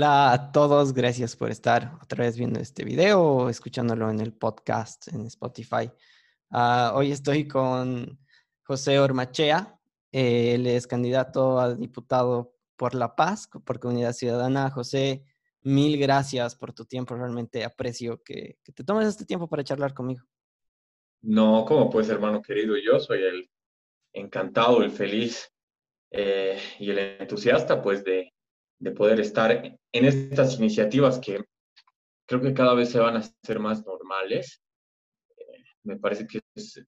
Hola a todos, gracias por estar otra vez viendo este video o escuchándolo en el podcast en Spotify. Uh, hoy estoy con José Ormachea, él es candidato a diputado por La Paz, por Comunidad Ciudadana. José, mil gracias por tu tiempo, realmente aprecio que, que te tomes este tiempo para charlar conmigo. No, ¿cómo pues, hermano querido? Yo soy el encantado, el feliz eh, y el entusiasta, pues, de, de poder estar en estas iniciativas que creo que cada vez se van a hacer más normales. Eh, me parece que es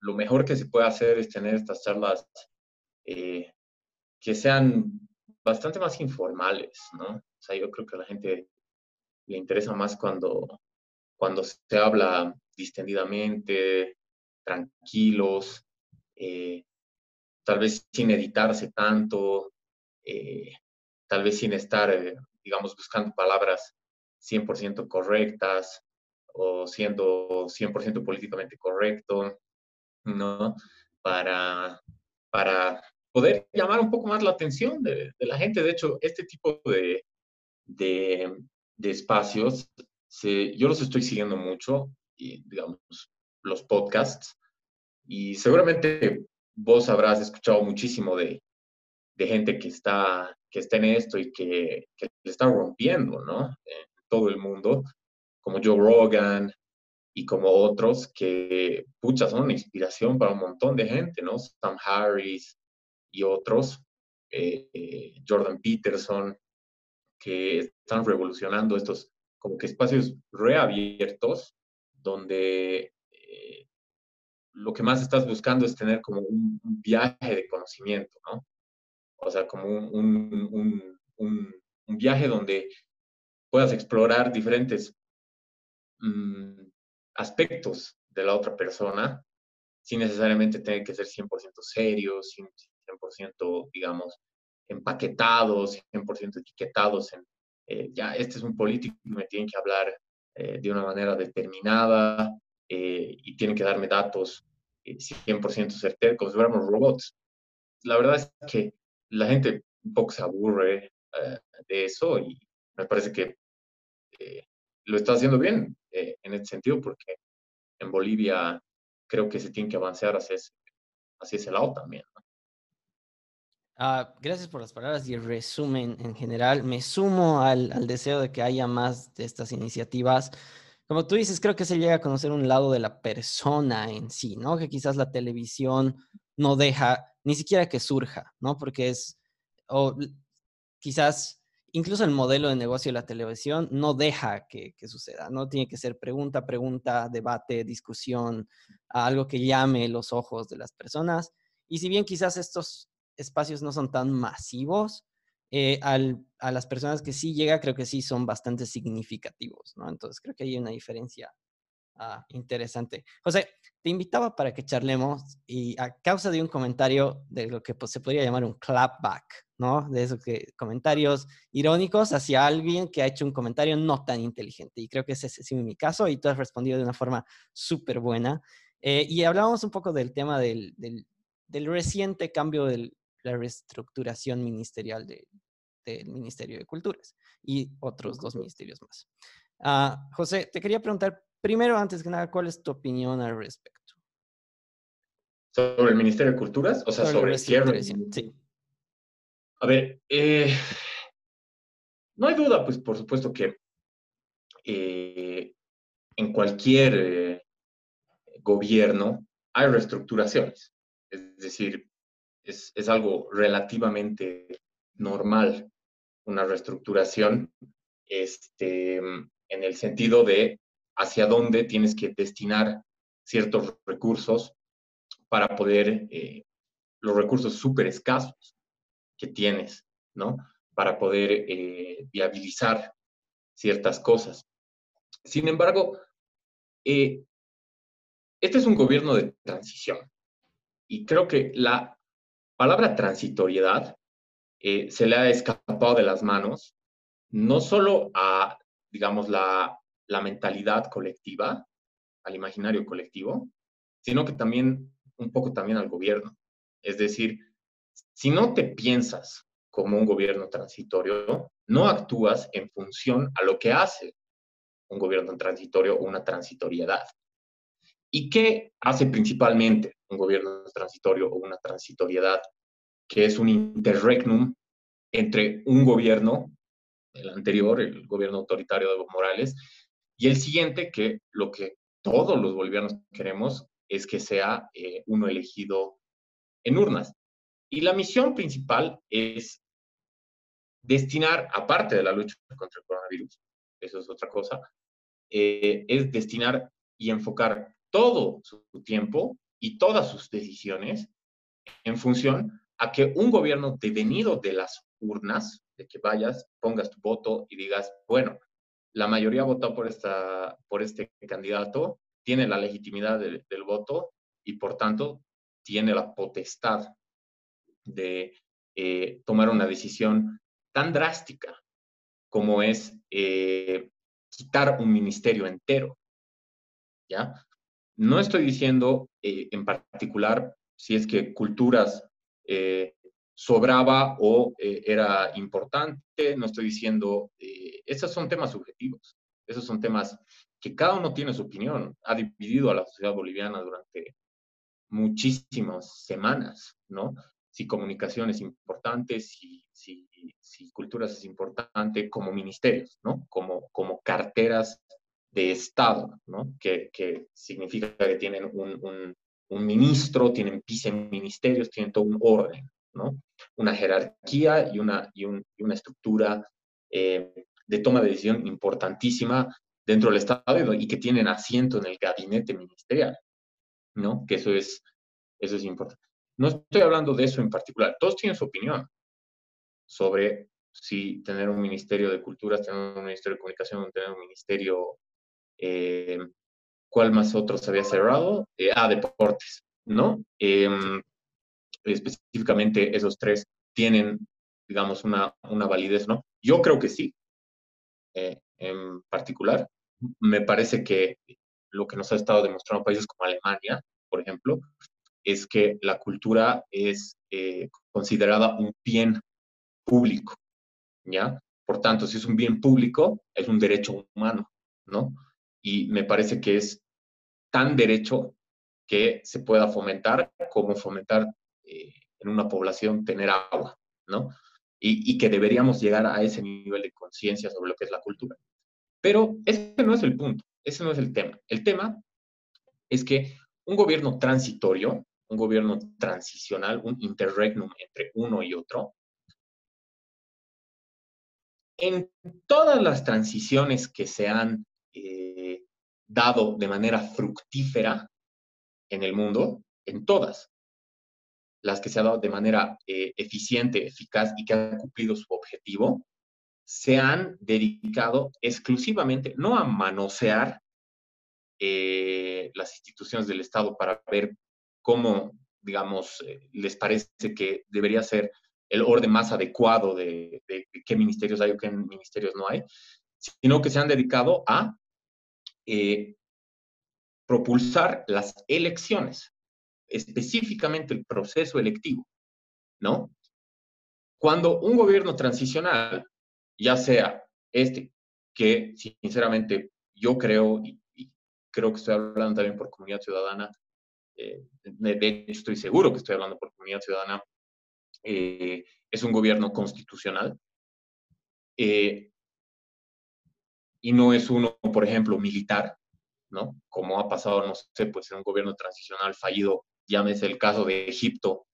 lo, mejor que se puede hacer es tener estas charlas eh, que sean bastante más informales, ¿no? O sea, yo creo que a la gente le interesa más cuando, cuando se habla distendidamente, tranquilos, eh, tal vez sin editarse tanto, tal vez sin estar, eh, digamos, buscando palabras 100% correctas o siendo 100% políticamente correcto, ¿no? Para, para poder llamar un poco más la atención de, la gente. De hecho, este tipo de, de, espacios, yo los estoy siguiendo mucho, y, digamos, los podcasts, y seguramente vos habrás escuchado muchísimo de, de gente que está, que está esto y que, le está rompiendo, ¿no? En todo el mundo, como Joe Rogan y como otros que, pucha, son una inspiración para un montón de gente, ¿no? Sam Harris y otros, eh, Jordan Peterson, que están revolucionando estos como que espacios reabiertos donde eh, lo que más estás buscando es tener como un viaje de conocimiento, ¿no? O sea, como un, viaje donde puedas explorar diferentes mm, aspectos de la otra persona sin necesariamente tener que ser 100% serios, 100%, digamos, empaquetados, 100% etiquetados en, eh, ya, este es un político y me tienen que hablar eh, de una manera determinada eh, y tienen que darme datos 100% certeros, como si fuéramos robots. La verdad es que la gente un poco se aburre eh, de eso y me parece que eh, lo está haciendo bien eh, en este sentido porque en Bolivia creo que se tiene que avanzar hacia ese, hacia ese lado también. Ah, gracias por las palabras y el resumen en general. Me sumo al, al, deseo de que haya más de estas iniciativas. Como tú dices, creo que se llega a conocer un lado de la persona en sí, ¿no? Que quizás la televisión no deja ni siquiera que surja, ¿no? Porque es, o quizás incluso el modelo de negocio de la televisión no deja que, suceda, ¿no? Tiene que ser pregunta, pregunta, debate, discusión, algo que llame los ojos de las personas. Y si bien quizás estos espacios no son tan masivos, eh, a las personas que sí llega, creo que sí son bastante significativos, ¿no? Entonces creo que hay una diferencia Ah, interesante. José, te invitaba para que charlemos y a causa de un comentario de lo que pues, se podría llamar un clapback, ¿no? De esos que, comentarios irónicos hacia alguien que ha hecho un comentario no tan inteligente. Y creo que ese es mi caso y tú has respondido de una forma súper buena. Eh, y hablábamos un poco del tema del, del, del reciente cambio de la reestructuración ministerial de, del Ministerio de Culturas y otros dos ministerios más. Uh, José, te quería preguntar primero, antes que nada, ¿cuál es tu opinión al respecto? ¿Sobre el Ministerio de Culturas? O sea, sobre, el cierre. Sí. A ver, eh, no hay duda, pues por supuesto que eh, en cualquier eh, gobierno hay reestructuraciones. Es decir, es, es, algo relativamente normal una reestructuración este, en el sentido de hacia dónde tienes que destinar ciertos recursos para poder, eh, los recursos súper escasos que tienes, ¿no? Para poder eh, viabilizar ciertas cosas. Sin embargo, eh, este es un gobierno de transición y creo que la palabra transitoriedad se le ha escapado de las manos, no solo a, digamos, la la mentalidad colectiva, al imaginario colectivo, sino que también un poco también al gobierno. Es decir, si no te piensas como un gobierno transitorio, no actúas en función a lo que hace un gobierno transitorio o una transitoriedad. ¿Y qué hace principalmente un gobierno transitorio o una transitoriedad? Que es un interregnum entre un gobierno, el anterior, el gobierno autoritario de Morales, y el siguiente, que lo que todos los bolivianos queremos es que sea eh, uno elegido en urnas. Y la misión principal es destinar, aparte de la lucha contra el coronavirus, eso es otra cosa, eh, es destinar y enfocar todo su tiempo y todas sus decisiones en función a que un gobierno devenido de las urnas, de que vayas, pongas tu voto y digas, bueno, la mayoría votó por, esta, por este candidato, tiene la legitimidad del voto y por tanto tiene la potestad de eh, tomar una decisión tan drástica como es eh, quitar un ministerio entero. ¿Ya? No estoy diciendo eh, en particular si es que culturas eh, sobraba o era importante, no estoy diciendo, esos son temas subjetivos, esos son temas que cada uno tiene su opinión, ha dividido a la sociedad boliviana durante muchísimas semanas, ¿no? si comunicación es importante, si, si, si culturas es importante, como ministerios, ¿no? Como, como carteras de Estado, ¿no? Que, que significa que tienen un, un, un, ministro, tienen viceministerios, tienen todo un orden, ¿no? Una jerarquía y una, y, un, y una estructura eh, de toma de decisión importantísima dentro del Estado y que tienen asiento en el gabinete ministerial, ¿no? Que eso es, eso es importante. No estoy hablando de eso en particular. Todos tienen su opinión sobre si tener un ministerio de culturas, tener un ministerio de comunicación, tener un ministerio, eh, ¿cuál más otro se había cerrado? Eh, ah, deportes, ¿no? Em, específicamente esos tres tienen, digamos, una, una validez, ¿no? Yo creo que sí. Eh, en particular, me parece que lo que nos ha estado demostrando países como Alemania, por ejemplo, es que la cultura es eh, considerada un bien público, ¿ya? Por tanto, si es un bien público, es un derecho humano, ¿no? Y me parece que es tan derecho que se pueda fomentar como fomentar eh, en una población tener agua, ¿no? Y, que deberíamos llegar a ese nivel de conciencia sobre lo que es la cultura. Pero ese no es el punto, ese no es el tema. El tema es que un gobierno transitorio un gobierno transicional, un interregnum entre uno y otro. En todas las transiciones que se han eh, dado de manera fructífera en el mundo, en todas, las que se han dado de manera eh, eficiente, eficaz y que han cumplido su objetivo, se han dedicado exclusivamente no a manosear eh, las instituciones del Estado para ver cómo, digamos, eh, les parece que debería ser el orden más adecuado de, qué ministerios hay o qué ministerios no hay, sino que se han dedicado a propulsar las elecciones, específicamente el proceso electivo, ¿no? Cuando un gobierno transicional, ya sea este, que sinceramente yo creo, y creo que estoy hablando también por comunidad ciudadana, eh, de hecho estoy seguro que estoy hablando por comunidad ciudadana, eh, es un gobierno constitucional. Eh, y no es uno, por ejemplo, militar, ¿no? Como ha pasado, no sé, pues en un gobierno transicional fallido, llámese el caso de Egipto,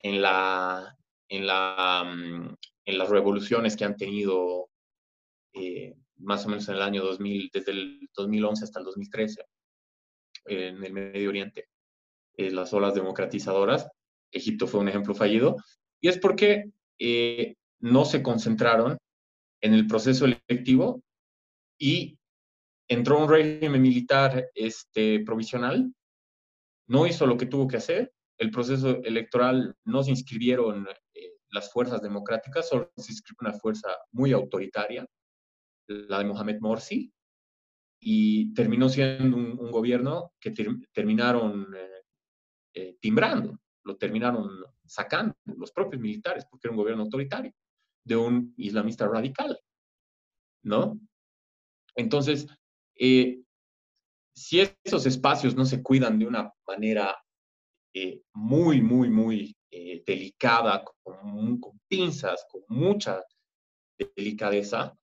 en, la, en, la, mm, en las revoluciones que han tenido más o menos en el año 2000, desde el 2011 hasta el 2013, en el Medio Oriente. Eh, las olas democratizadoras. Egipto fue un ejemplo fallido. Y es porque eh, no se concentraron en el proceso electivo y entró un régimen militar este, provisional, no hizo lo que tuvo que hacer, el proceso electoral no se inscribieron eh, las fuerzas democráticas, solo se inscribió una fuerza muy autoritaria, la de Mohamed Morsi, y terminó siendo un, gobierno que terminaron eh, timbrando, lo terminaron sacando los propios militares porque era un gobierno autoritario. de un islamista radical, ¿no? Entonces, eh, si esos espacios no se cuidan de una manera eh, muy, muy, muy eh, delicada, con, con, pinzas, con mucha delicadeza,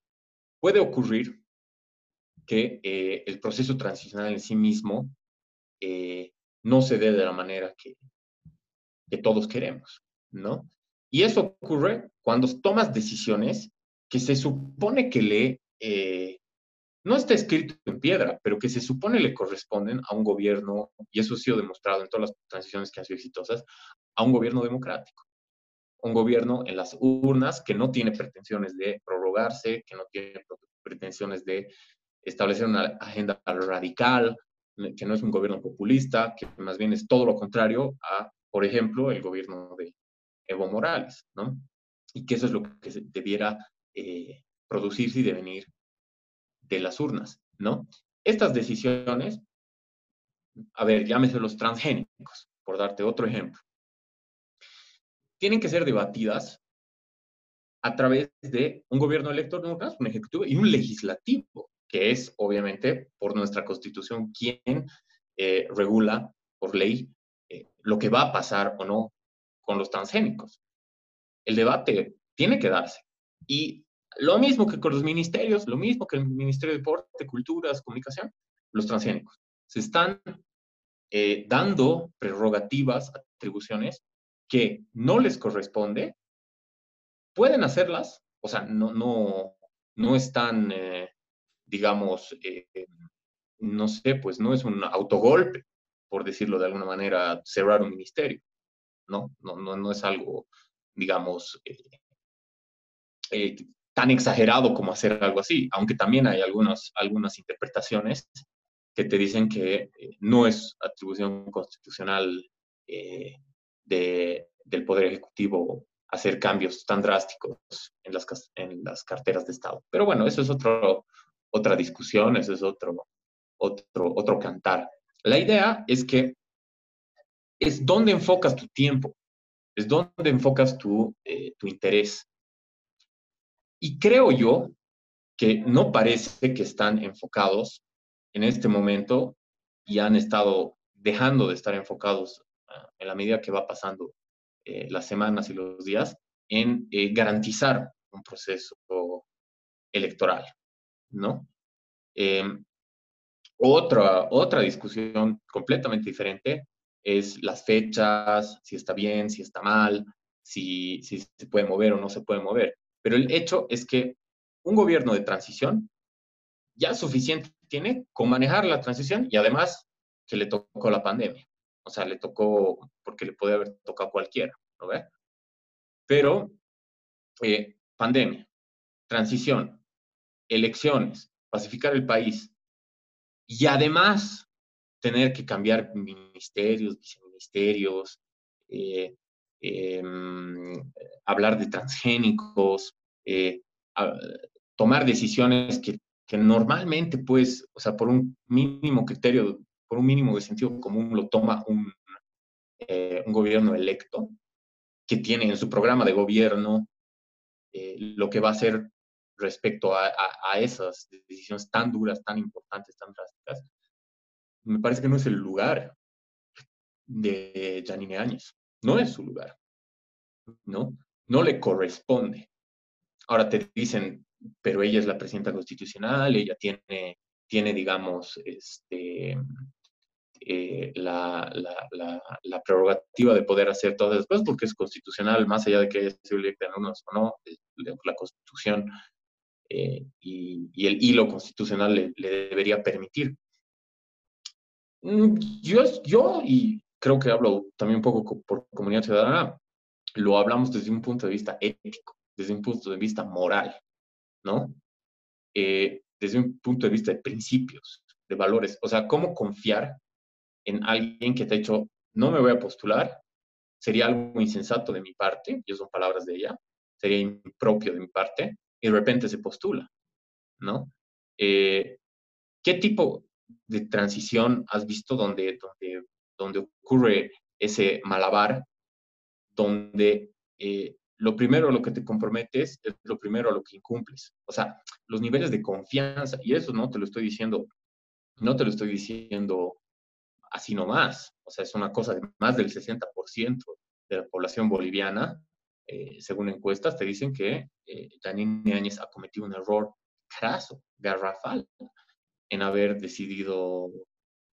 puede ocurrir que el proceso transicional en sí mismo no se dé de la manera que, que todos queremos, ¿no? Y eso ocurre cuando tomas decisiones que se supone que le, eh, no está escrito en piedra, pero que se supone le corresponden a un gobierno, y eso ha sido demostrado en todas las transiciones que han sido exitosas, a un gobierno democrático. Un gobierno en las urnas que no tiene pretensiones de prorrogarse, que no tiene pretensiones de establecer una agenda radical, que no es un gobierno populista, que más bien es todo lo contrario a, por ejemplo, el gobierno de Evo Morales, ¿no? Y que eso es lo que debiera eh, producirse y devenir de las urnas, ¿no? Estas decisiones, a ver, llámese los transgénicos, por darte otro ejemplo, tienen que ser debatidas a través de un gobierno electo, un ejecutivo y un legislativo, que es obviamente por nuestra constitución quien eh, regula por ley eh, lo que va a pasar o no con los transgénicos. El debate tiene que darse. Y lo mismo que con los ministerios, lo mismo que el Ministerio de Deporte, Culturas, Comunicación, los transgénicos. Se están eh, dando prerrogativas, atribuciones que no les corresponde, pueden hacerlas, o sea, no, no, no están, eh, digamos, eh, no sé, pues no es un autogolpe, por decirlo de alguna manera, cerrar un ministerio. ¿no? No, no, no es algo, digamos, tan exagerado como hacer algo así, aunque también hay algunas, algunas interpretaciones que te dicen que eh, no es atribución constitucional de, del Poder Ejecutivo hacer cambios tan drásticos en las, en las carteras de Estado. Pero bueno, eso es otro, otra discusión, eso es otro, otro, otro cantar. La idea es que es dónde enfocas tu tiempo, es dónde enfocas tu, eh, tu interés. Y creo yo que no parece que están enfocados en este momento y han estado dejando de estar enfocados ah, en la medida que va pasando eh, las semanas y los días en eh, garantizar un proceso electoral, ¿no? Em, otra, otra discusión completamente diferente es las fechas, si está bien, si está mal, si, si se puede mover o no se puede mover. Pero el hecho es que un gobierno de transición ya suficiente tiene con manejar la transición y además que le tocó la pandemia. O sea, le tocó porque le puede haber tocado cualquiera, ¿no ve? Pero eh, pandemia, transición, elecciones, pacificar el país y además tener que cambiar ministerios, viceministerios, eh, em, hablar de transgénicos, eh, tomar decisiones que, normalmente, pues, o sea, por un mínimo criterio, por un mínimo de sentido común, lo toma un, eh, gobierno electo, que tiene en su programa de gobierno lo que va a hacer respecto a, a, esas decisiones tan duras, tan importantes, tan drásticas, me parece que no es el lugar de Janine Áñez. No es su lugar. ¿No? No le corresponde. Ahora te dicen, pero ella es la presidenta constitucional, ella tiene, tiene digamos, este, eh, la, prerrogativa de poder hacer todas las cosas porque es constitucional, más allá de que se electa en unos o no, la constitución eh, y, y, el hilo constitucional le, le, debería permitir. Mm, yo, yo, y creo que hablo también un poco por comunidad ciudadana, lo hablamos desde un punto de vista ético, desde un punto de vista moral, ¿no? Eh, desde un punto de vista de principios, de valores. O sea, ¿cómo confiar en alguien que te ha dicho, no me voy a postular? Sería algo insensato de mi parte, y son palabras de ella, sería impropio de mi parte, y de repente se postula, ¿no? Eh, ¿Qué tipo, de transición has visto donde, donde, donde ocurre ese malabar, donde eh, lo primero a lo que te comprometes es lo primero a lo que incumples. O sea, los niveles de confianza, y eso no te lo estoy diciendo, no te lo estoy diciendo así nomás. O sea, es una cosa de más del 60% de la población boliviana, eh, según encuestas, te dicen que eh, Janine Áñez ha cometido un error craso, garrafal, en haber decidido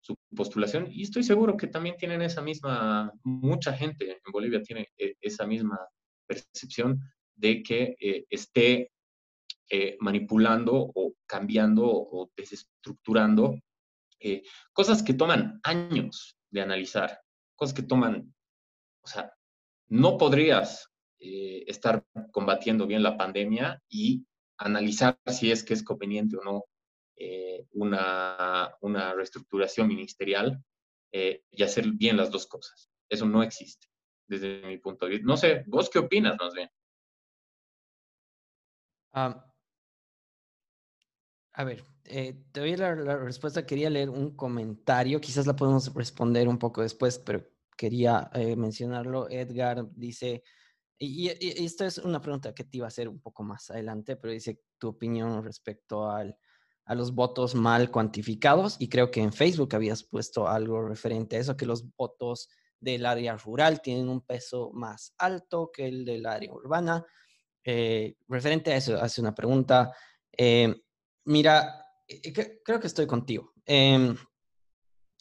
su postulación. Y estoy seguro que también tienen esa misma, mucha gente en Bolivia tiene eh, esa misma percepción de que eh, esté eh, manipulando o cambiando o desestructurando cosas que toman años de analizar, cosas que toman, o sea, no podrías estar combatiendo bien la pandemia y analizar si es que es conveniente o no eh, una, una, reestructuración ministerial eh, y hacer bien las dos cosas. Eso no existe desde mi punto de vista. No sé, ¿vos qué opinas más bien? a ver, eh, te doy la, respuesta. Quería leer un comentario, quizás la podemos responder un poco después, pero quería mencionarlo. Edgar dice, y, y, esto es una pregunta que te iba a hacer un poco más adelante, pero dice tu opinión respecto al a los votos mal cuantificados y creo que en Facebook habías puesto algo referente a eso, que los votos del área rural tienen un peso más alto que el del área urbana. Eh, referente a eso, hace una pregunta. Eh, mira, eh, creo que estoy contigo. Em,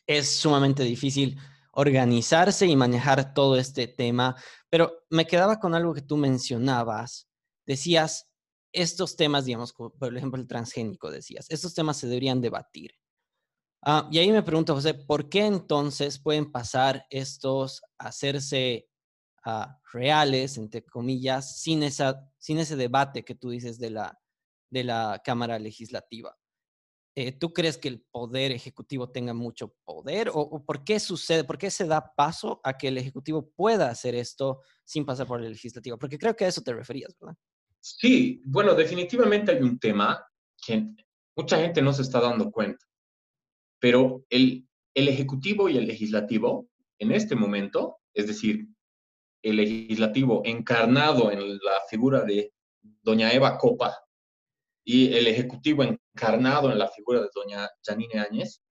es sumamente difícil organizarse y manejar todo este tema, pero me quedaba con algo que tú mencionabas. Decías, estos temas, digamos, por ejemplo el transgénico, decías, estos temas se deberían debatir. Ah, y ahí me pregunto, José, ¿por qué entonces pueden pasar estos a hacerse ah, reales, entre comillas, sin, esa, sin ese debate que tú dices de la, de la Cámara Legislativa? Eh, ¿Tú crees que el Poder Ejecutivo tenga mucho poder? ¿O, ¿O, por qué sucede, por qué se da paso a que el Ejecutivo pueda hacer esto sin pasar por el Legislativo? Porque creo que a eso te referías, ¿verdad? Sí, bueno, definitivamente hay un tema que mucha gente no se está dando cuenta, pero el, el Ejecutivo y el Legislativo en este momento, es decir, el Legislativo encarnado en la figura de doña Eva Copa y el Ejecutivo encarnado en la figura de doña Janine Áñez,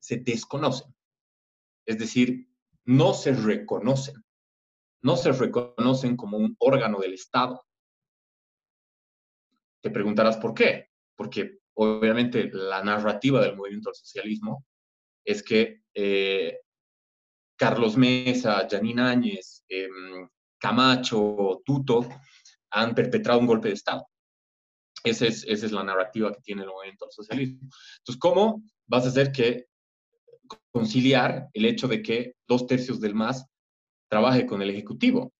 se desconocen. Es decir, no se reconocen. No se reconocen como un órgano del Estado. Te preguntarás por qué. Porque obviamente la narrativa del movimiento al socialismo es que eh, Carlos Mesa, Janine Áñez, em, Camacho, Tuto han perpetrado un golpe de Estado. Esa es, la narrativa que tiene el movimiento al socialismo. Entonces, ¿cómo vas a hacer que conciliar el hecho de que dos tercios del MAS trabaje con el Ejecutivo?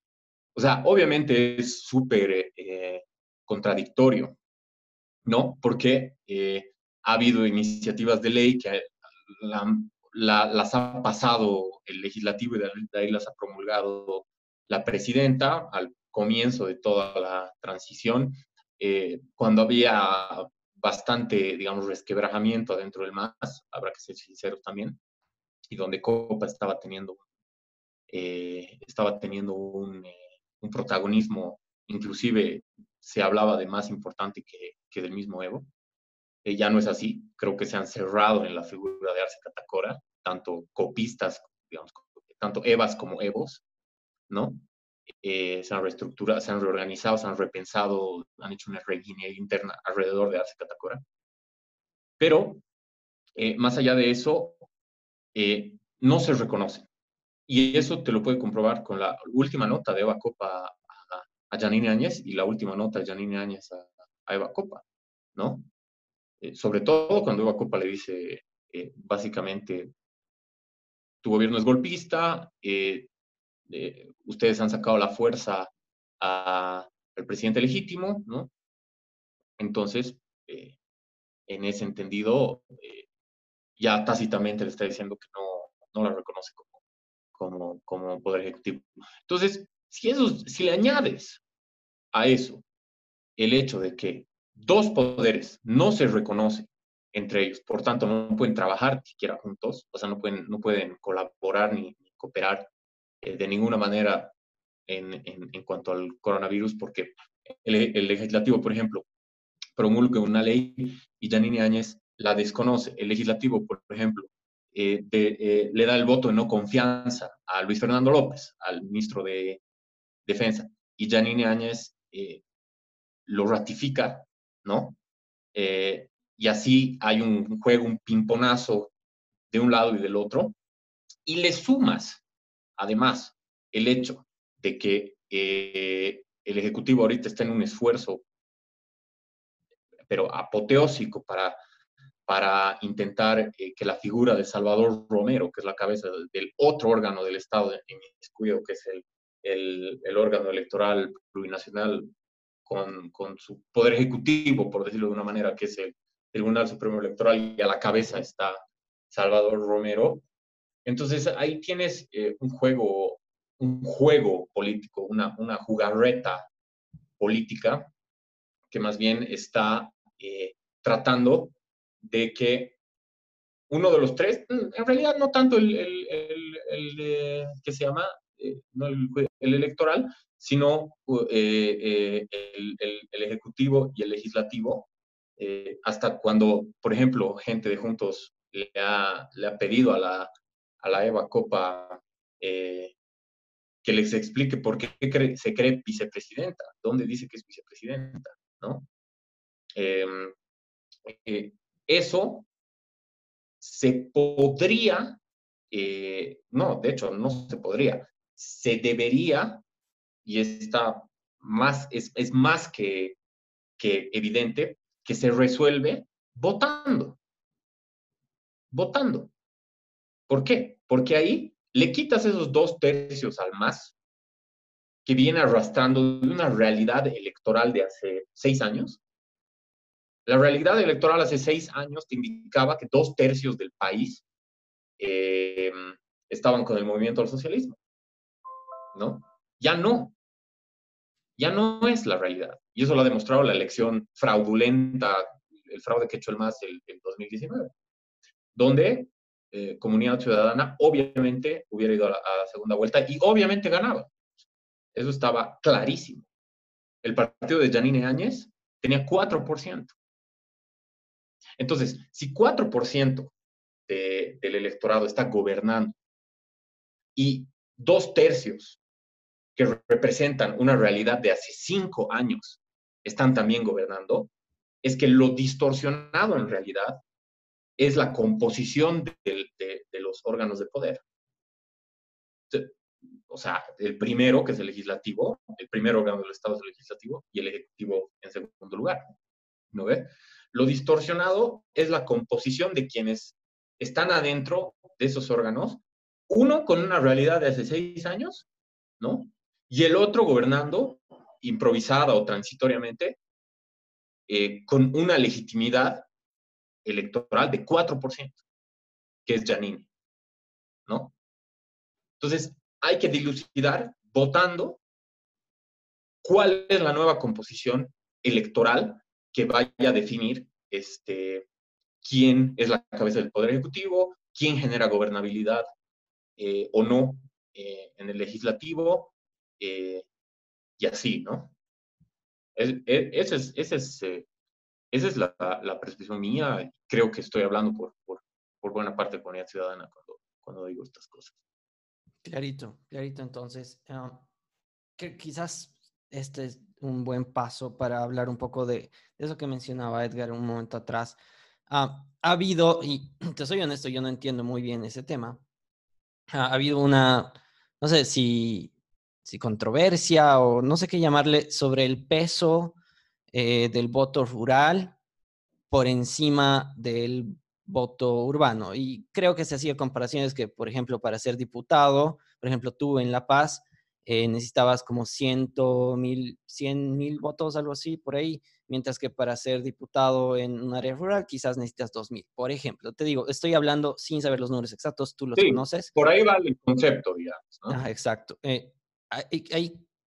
O sea, obviamente es súper eh, contradictorio, ¿no? Porque eh, ha habido iniciativas de ley que las ha pasado el legislativo y de ahí las ha promulgado la presidenta al comienzo de toda la transición, eh, cuando había bastante, digamos, resquebrajamiento dentro del MAS, habrá que ser sinceros también, y donde Copa estaba teniendo, eh, estaba teniendo un, un protagonismo inclusive se hablaba de más importante que, que del mismo Evo. Eh, ya no es así, creo que se han cerrado en la figura de Arce Catacora, tanto copistas, digamos, tanto Evas como Evos, ¿no? Eh, se han reestructurado, se han reorganizado, se han repensado, han hecho una reingeniería interna alrededor de Arce Catacora. Pero, eh, más allá de eso, no se reconoce. Y eso te lo puede comprobar con la última nota de Eva Copa a Janine Áñez y la última nota de Janine Áñez a, Eva Copa, ¿no? Eh, sobre todo cuando Eva Copa le dice, eh, básicamente, tu gobierno es golpista, eh, ustedes han sacado la fuerza al presidente legítimo, ¿no? Entonces, en ese entendido, ya tácitamente le está diciendo que no, no la reconoce como, como, como poder ejecutivo. Entonces, si, eso, si le añades a eso el hecho de que dos poderes no se reconocen entre ellos, por tanto no pueden trabajar siquiera juntos, o sea, no pueden, no pueden colaborar ni, cooperar eh, de ninguna manera en, en, cuanto al coronavirus, porque el, legislativo, por ejemplo, promulga una ley y Janine Áñez la desconoce. El legislativo, por ejemplo, eh, eh, le da el voto de no confianza a Luis Fernando López, al ministro de Defensa, y Janine Áñez eh, lo ratifica, ¿no? y así hay un juego, un pimponazo de un lado y del otro, y le sumas, además, el hecho de que el Ejecutivo ahorita está en un esfuerzo, pero apoteósico para para intentar eh, que la figura de Salvador Romero, que es la cabeza del, otro órgano del Estado en que es el, el, órgano electoral plurinacional con, con, su poder ejecutivo, por decirlo de una manera, que es el Tribunal Supremo Electoral, y a la cabeza está Salvador Romero. Entonces ahí tienes eh, un juego, un juego político, una, una jugarreta política que más bien está eh, tratando de que uno de los tres, mm, en realidad no tanto el, el, que se llama, eh, no el, electoral, sino eh, eh, el, ejecutivo y el legislativo, hasta cuando, por ejemplo, gente de Juntos le ha, le ha pedido a la, a la Eva Copa que les explique por qué se cree vicepresidenta, dónde dice que es vicepresidenta, ¿no? Em, eso se podría, no, de hecho no se podría, se debería, y está más, es, más que, que evidente, que se resuelve votando. Votando. ¿Por qué? Porque ahí le quitas esos dos tercios al más que viene arrastrando de una realidad electoral de hace seis años la realidad electoral hace seis años te indicaba que dos tercios del país eh, estaban con el movimiento al socialismo. ¿No? Ya no. Ya no es la realidad. Y eso lo ha demostrado la elección fraudulenta, el fraude que hecho el MAS en 2019, donde eh, Comunidad Ciudadana obviamente hubiera ido a la, a la segunda vuelta y obviamente ganaba. Eso estaba clarísimo. El partido de Janine Áñez tenía 4%. Entonces, si 4% del electorado está gobernando y dos tercios que representan una realidad de hace cinco años están también gobernando, es que lo distorsionado en realidad es la composición de, los órganos de poder. O sea, el primero, que es el legislativo, el primer órgano del Estado es el legislativo y el ejecutivo en segundo lugar. ¿No ve? Lo distorsionado es la composición de quienes están adentro de esos órganos, uno con una realidad de hace seis años, ¿no? Y el otro gobernando improvisada o transitoriamente eh, con una legitimidad electoral de 4%, que es Janine, ¿no? Entonces, hay que dilucidar votando cuál es la nueva composición electoral que vaya a definir este, quién es la cabeza del Poder Ejecutivo, quién genera gobernabilidad eh, o no eh, en el legislativo, eh, y así, ¿no? esa es, es, es la, la, percepción mía. Creo que estoy hablando por, por, por buena parte de comunidad ciudadana cuando, cuando digo estas cosas. Clarito, clarito. Entonces, um, que quizás este es un buen paso para hablar un poco de, eso que mencionaba Edgar un momento atrás. ha habido, y te soy honesto, yo no entiendo muy bien ese tema. ha habido una, no sé si, si controversia o no sé qué llamarle, sobre el peso eh, del voto rural por encima del voto urbano. Y creo que se hacía comparaciones que, por ejemplo, para ser diputado, por ejemplo, tú en La Paz, eh, necesitabas como ciento mil, cien mil votos, algo así, por ahí, mientras que para ser diputado en un área rural quizás necesitas dos mil, por ejemplo. Te digo, estoy hablando sin saber los números exactos, tú los sí, conoces. Por ahí va el concepto, digamos. ¿no? exacto. Eh,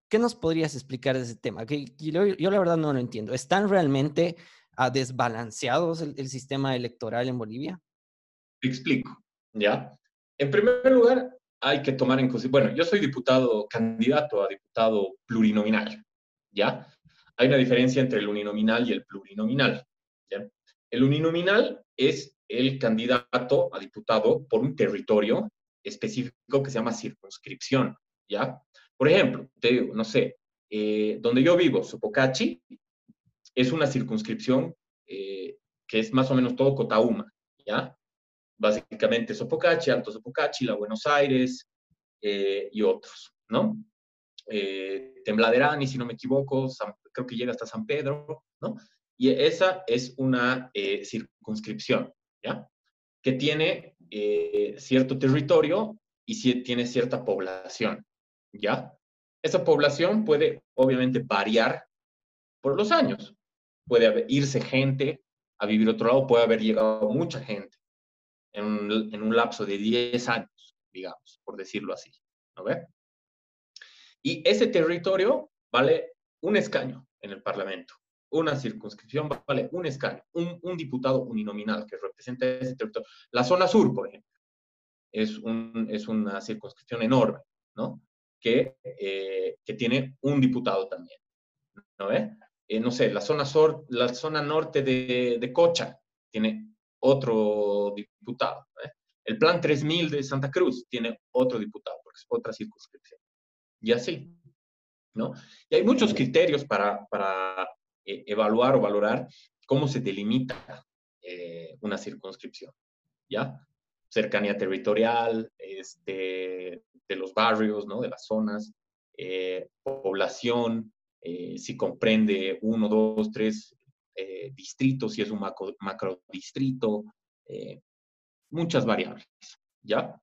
¿Qué nos podrías explicar de ese tema? Que yo, la verdad no lo entiendo. ¿Están realmente uh, desbalanceados el, sistema electoral en Bolivia? Te explico, ¿ya? En primer lugar, hay que tomar en consideración, bueno, yo soy diputado, candidato a diputado plurinominal, ¿ya? Hay una diferencia entre el uninominal y el plurinominal. El uninominal es el candidato a diputado por un territorio específico que se llama circunscripción, ¿ya? Por ejemplo, te digo, no sé, eh, donde yo vivo, Sopocachi, es una circunscripción eh, que es más o menos todo Cotauma, ¿ya? Básicamente Sopocachi, Alto Sopocachi, La Buenos Aires eh, y otros, ¿no? Tembladerani, si no me equivoco, creo que llega hasta San Pedro, ¿no? Y esa es una circunscripción, ¿ya? Que tiene cierto territorio y tiene cierta población, ¿ya? Esa población puede obviamente variar por los años. Puede irse gente a vivir otro lado, puede haber llegado mucha gente en un, lapso de 10 años, digamos, por decirlo así. ¿No ve? Y ese territorio vale un escaño en el Parlamento. Una circunscripción vale un escaño, un, diputado uninominal que representa ese territorio. La zona sur, por ejemplo, es, es una circunscripción enorme, ¿no? Que, eh, que tiene un diputado también, ¿no ve? Eh, no sé, la zona, sur, la zona norte de, de Cocha tiene otro diputado. ¿eh? El plan 3000 de Santa Cruz tiene otro diputado, porque es otra circunscripción. Y así, ¿no? Y hay muchos criterios para, para evaluar o valorar cómo se delimita una circunscripción, ¿ya? Cercanía territorial, este, de los barrios, ¿no? de las zonas, eh, población, eh, si comprende uno, dos, tres eh, distritos, si es un macro, macrodistrito, muchas variables, ¿ya?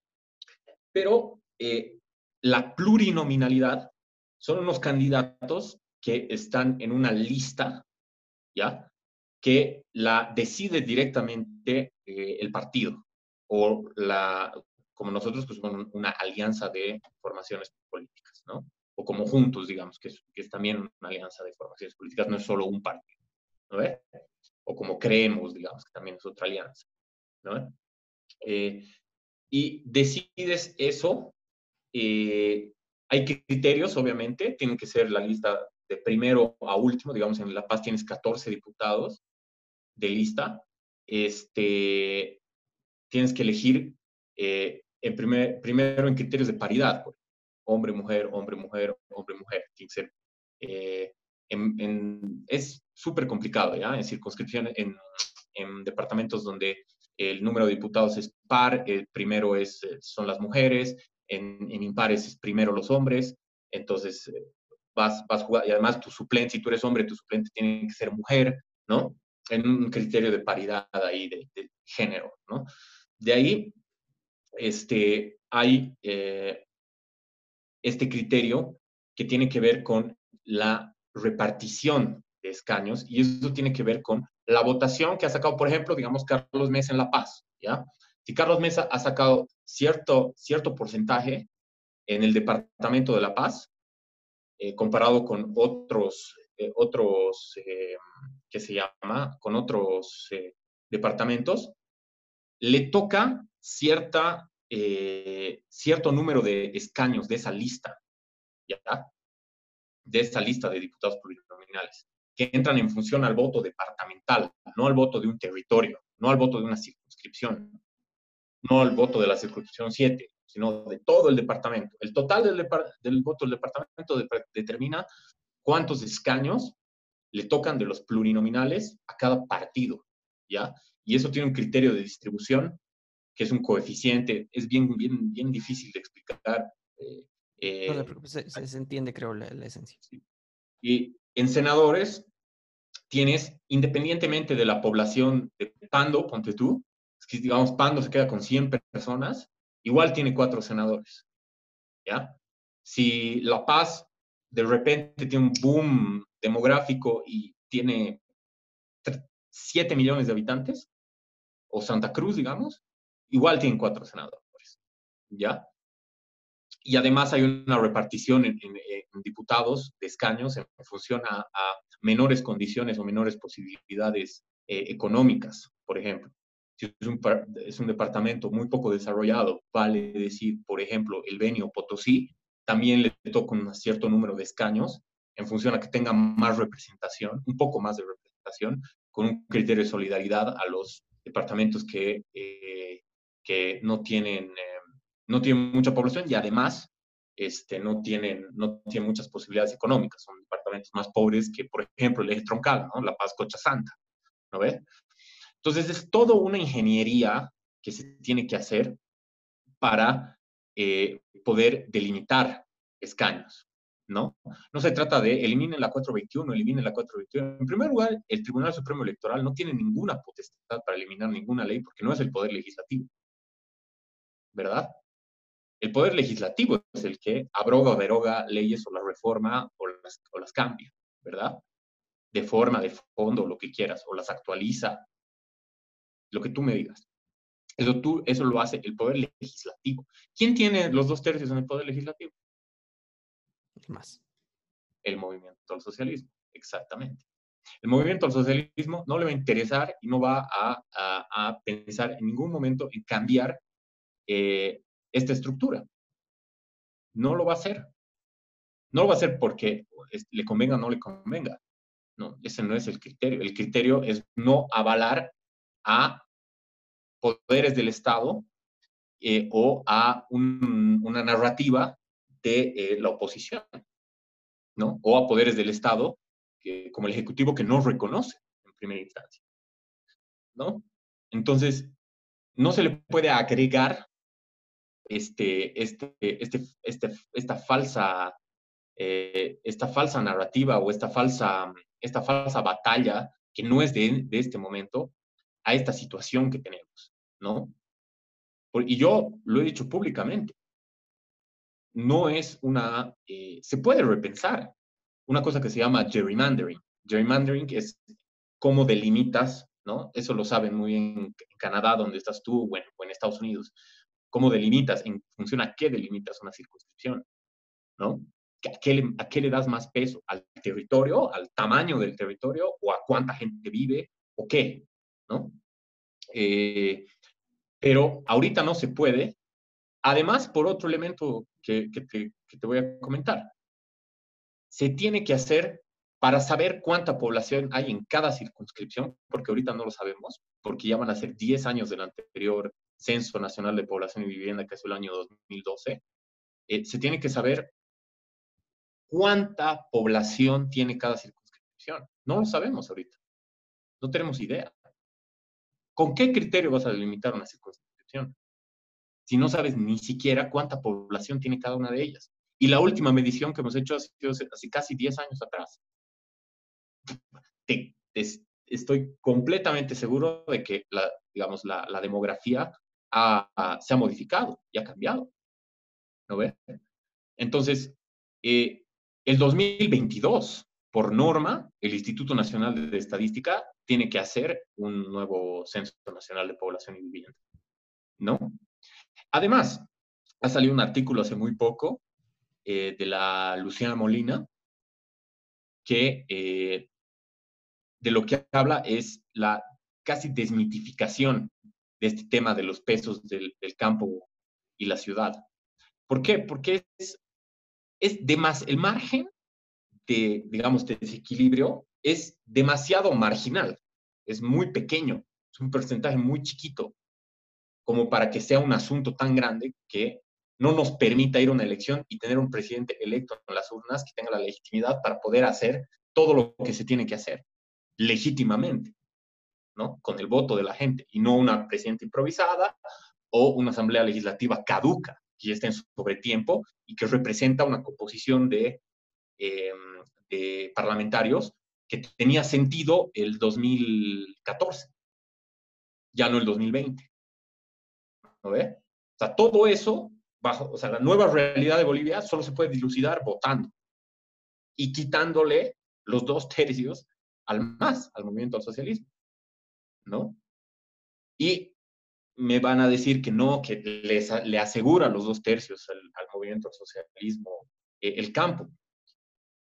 Pero la plurinominalidad son unos candidatos que están en una lista, ¿ya? Que la decide directamente el partido, o la, como nosotros, pues una alianza de formaciones políticas, ¿no? O como juntos, digamos, que es, que es también una alianza de formaciones políticas, no es solo un partido, ¿no ve? O como creemos, digamos, que también es otra alianza, ¿no? Eh, y decides eso, eh, hay criterios, obviamente, tienen que ser la lista de primero a último, digamos, en La Paz tienes 14 diputados de lista, este, tienes que elegir eh, en primer, primero en criterios de paridad, pues, hombre, mujer, hombre, mujer, hombre, mujer. Eh, es súper complicado, ¿ya? En circunscripciones, en, en, departamentos donde el número de diputados es par, primero es, eh, son las mujeres, en, en impares es primero los hombres, entonces vas, vas jugar, y además tu suplente, si tú eres hombre, tu suplente tiene que ser mujer, ¿no? En un criterio de paridad ahí, de, de género, ¿no? De ahí este, hay eh, este criterio que tiene que ver con la repartición de escaños y eso tiene que ver con la votación que ha sacado, por ejemplo, digamos, Carlos Mesa en La Paz, ¿ya? Si Carlos Mesa ha sacado cierto, cierto porcentaje en el departamento de La Paz, eh, comparado con otros, eh, otros se llama, con otros departamentos, le toca cierta, eh, cierto número de escaños de esa lista. De esa lista de diputados plurinominales, que entran en función al voto departamental, no al voto de un territorio, no al voto de una circunscripción, no al voto de la circunscripción 7, sino de todo el departamento. El total del, del voto del departamento determina cuántos escaños le tocan de los plurinominales a cada partido, ¿ya? y eso tiene un criterio de distribución que es un coeficiente, es bien, bien, bien difícil de explicar. Eh, no se, eh, se, entiende, creo, la, esencia. Y en senadores tienes, independientemente de la población de Pando, ponte tú, es que digamos Pando se queda con 100 personas, igual tiene cuatro senadores. ¿Ya? Si La Paz de repente tiene un boom demográfico y tiene 7 millones de habitantes, o Santa Cruz, digamos, igual tienen cuatro senadores, ¿ya? Y además hay una repartición en, diputados de escaños en función a, menores condiciones o menores posibilidades eh, económicas, por ejemplo. si es un, es un departamento muy poco desarrollado, vale decir, por ejemplo, el Benio Potosí, también le toca un cierto número de escaños en función a que tenga más representación, un poco más de representación, con un criterio de solidaridad a los departamentos que, eh, que no, tienen, eh, no tienen mucha población y además este, no, tienen, no tienen muchas posibilidades económicas. Son departamentos más pobres que, por ejemplo, el eje troncal. La Paz Cocha Santa. ¿No ves? Entonces, es toda una ingeniería que se tiene que hacer para eh, poder delimitar escaños. ¿No? No se trata de eliminen la 421, eliminen la 421. En primer lugar, el Tribunal Supremo Electoral no tiene ninguna potestad para eliminar ninguna ley porque no es el poder legislativo. ¿Verdad? El poder legislativo es el que abroga o deroga leyes o las reforma o las, o las cambia, ¿verdad? De forma, de fondo, lo que quieras, o las actualiza, lo que tú me digas. Eso, tú, eso lo hace el poder legislativo. ¿Quién tiene los dos tercios en el poder legislativo? El movimiento al socialismo, exactamente. El movimiento al socialismo no le va a interesar y no va a, a, pensar en ningún momento en cambiar eh, esta estructura. No lo va a hacer. No lo va a hacer porque le convenga o no le convenga. No, ese no es el criterio. El criterio es no avalar a poderes del Estado eh, o a una narrativa de eh, la oposición, ¿no? O a poderes del Estado, que, como el Ejecutivo, que no reconoce en primera instancia, ¿no? Entonces, no se le puede agregar este, este, este, este, esta, falsa, eh, esta falsa narrativa o esta falsa, esta falsa batalla que no es de, de este momento a esta situación que tenemos, ¿no? Y yo lo he dicho públicamente, no es una, eh, se puede repensar una cosa que se llama gerrymandering. Gerrymandering es cómo delimitas, ¿no? Eso lo saben muy bien en Canadá, donde estás tú, bueno, o en Estados Unidos cómo delimitas, en función a qué delimitas una circunscripción, ¿no? ¿A qué, le, ¿A qué le das más peso? ¿Al territorio, al tamaño del territorio o a cuánta gente vive o qué? ¿No? Eh, pero ahorita no se puede. Además, por otro elemento que, te voy a comentar, se tiene que hacer para saber cuánta población hay en cada circunscripción, porque ahorita no lo sabemos, porque ya van a ser 10 años del anterior Censo Nacional de Población y Vivienda, que es el año 2012, eh, se tiene que saber cuánta población tiene cada circunscripción. No lo sabemos ahorita. No tenemos idea. ¿Con qué criterio vas a delimitar una circunscripción? Si no sabes ni siquiera cuánta población tiene cada una de ellas. Y la última medición que hemos hecho hace casi 10 años atrás. estoy completamente seguro de que la, digamos, la, demografía se ha modificado y ha cambiado. ¿No ve? Entonces, eh, el 2022, por norma, el Instituto Nacional de Estadística tiene que hacer un nuevo Censo Nacional de Población y Vivienda. ¿No? Además, ha salido un artículo hace muy poco eh, de la Luciana Molina que eh, de lo que habla es la casi desmitificación de este tema de los pesos del, campo y la ciudad. ¿Por qué? Porque es, es más, el margen de, digamos, de desequilibrio es demasiado marginal, es muy pequeño, es un porcentaje muy chiquito, como para que sea un asunto tan grande que no nos permita ir a una elección y tener un presidente electo en las urnas que tenga la legitimidad para poder hacer todo lo que se tiene que hacer legítimamente. Con el voto de la gente y no una presidenta improvisada o una asamblea legislativa caduca, que ya está en sobretiempo y que representa una composición de, em, de parlamentarios que tenía sentido el 2014, ya no el 2020. ¿No ve? O sea, todo eso, bajo, o sea, la nueva realidad de Bolivia solo se puede dilucidar votando y quitándole los dos tercios al más al movimiento al socialismo. ¿no? Y me van a decir que no, que les, le asegura los dos tercios al, movimiento socialismo eh, el campo.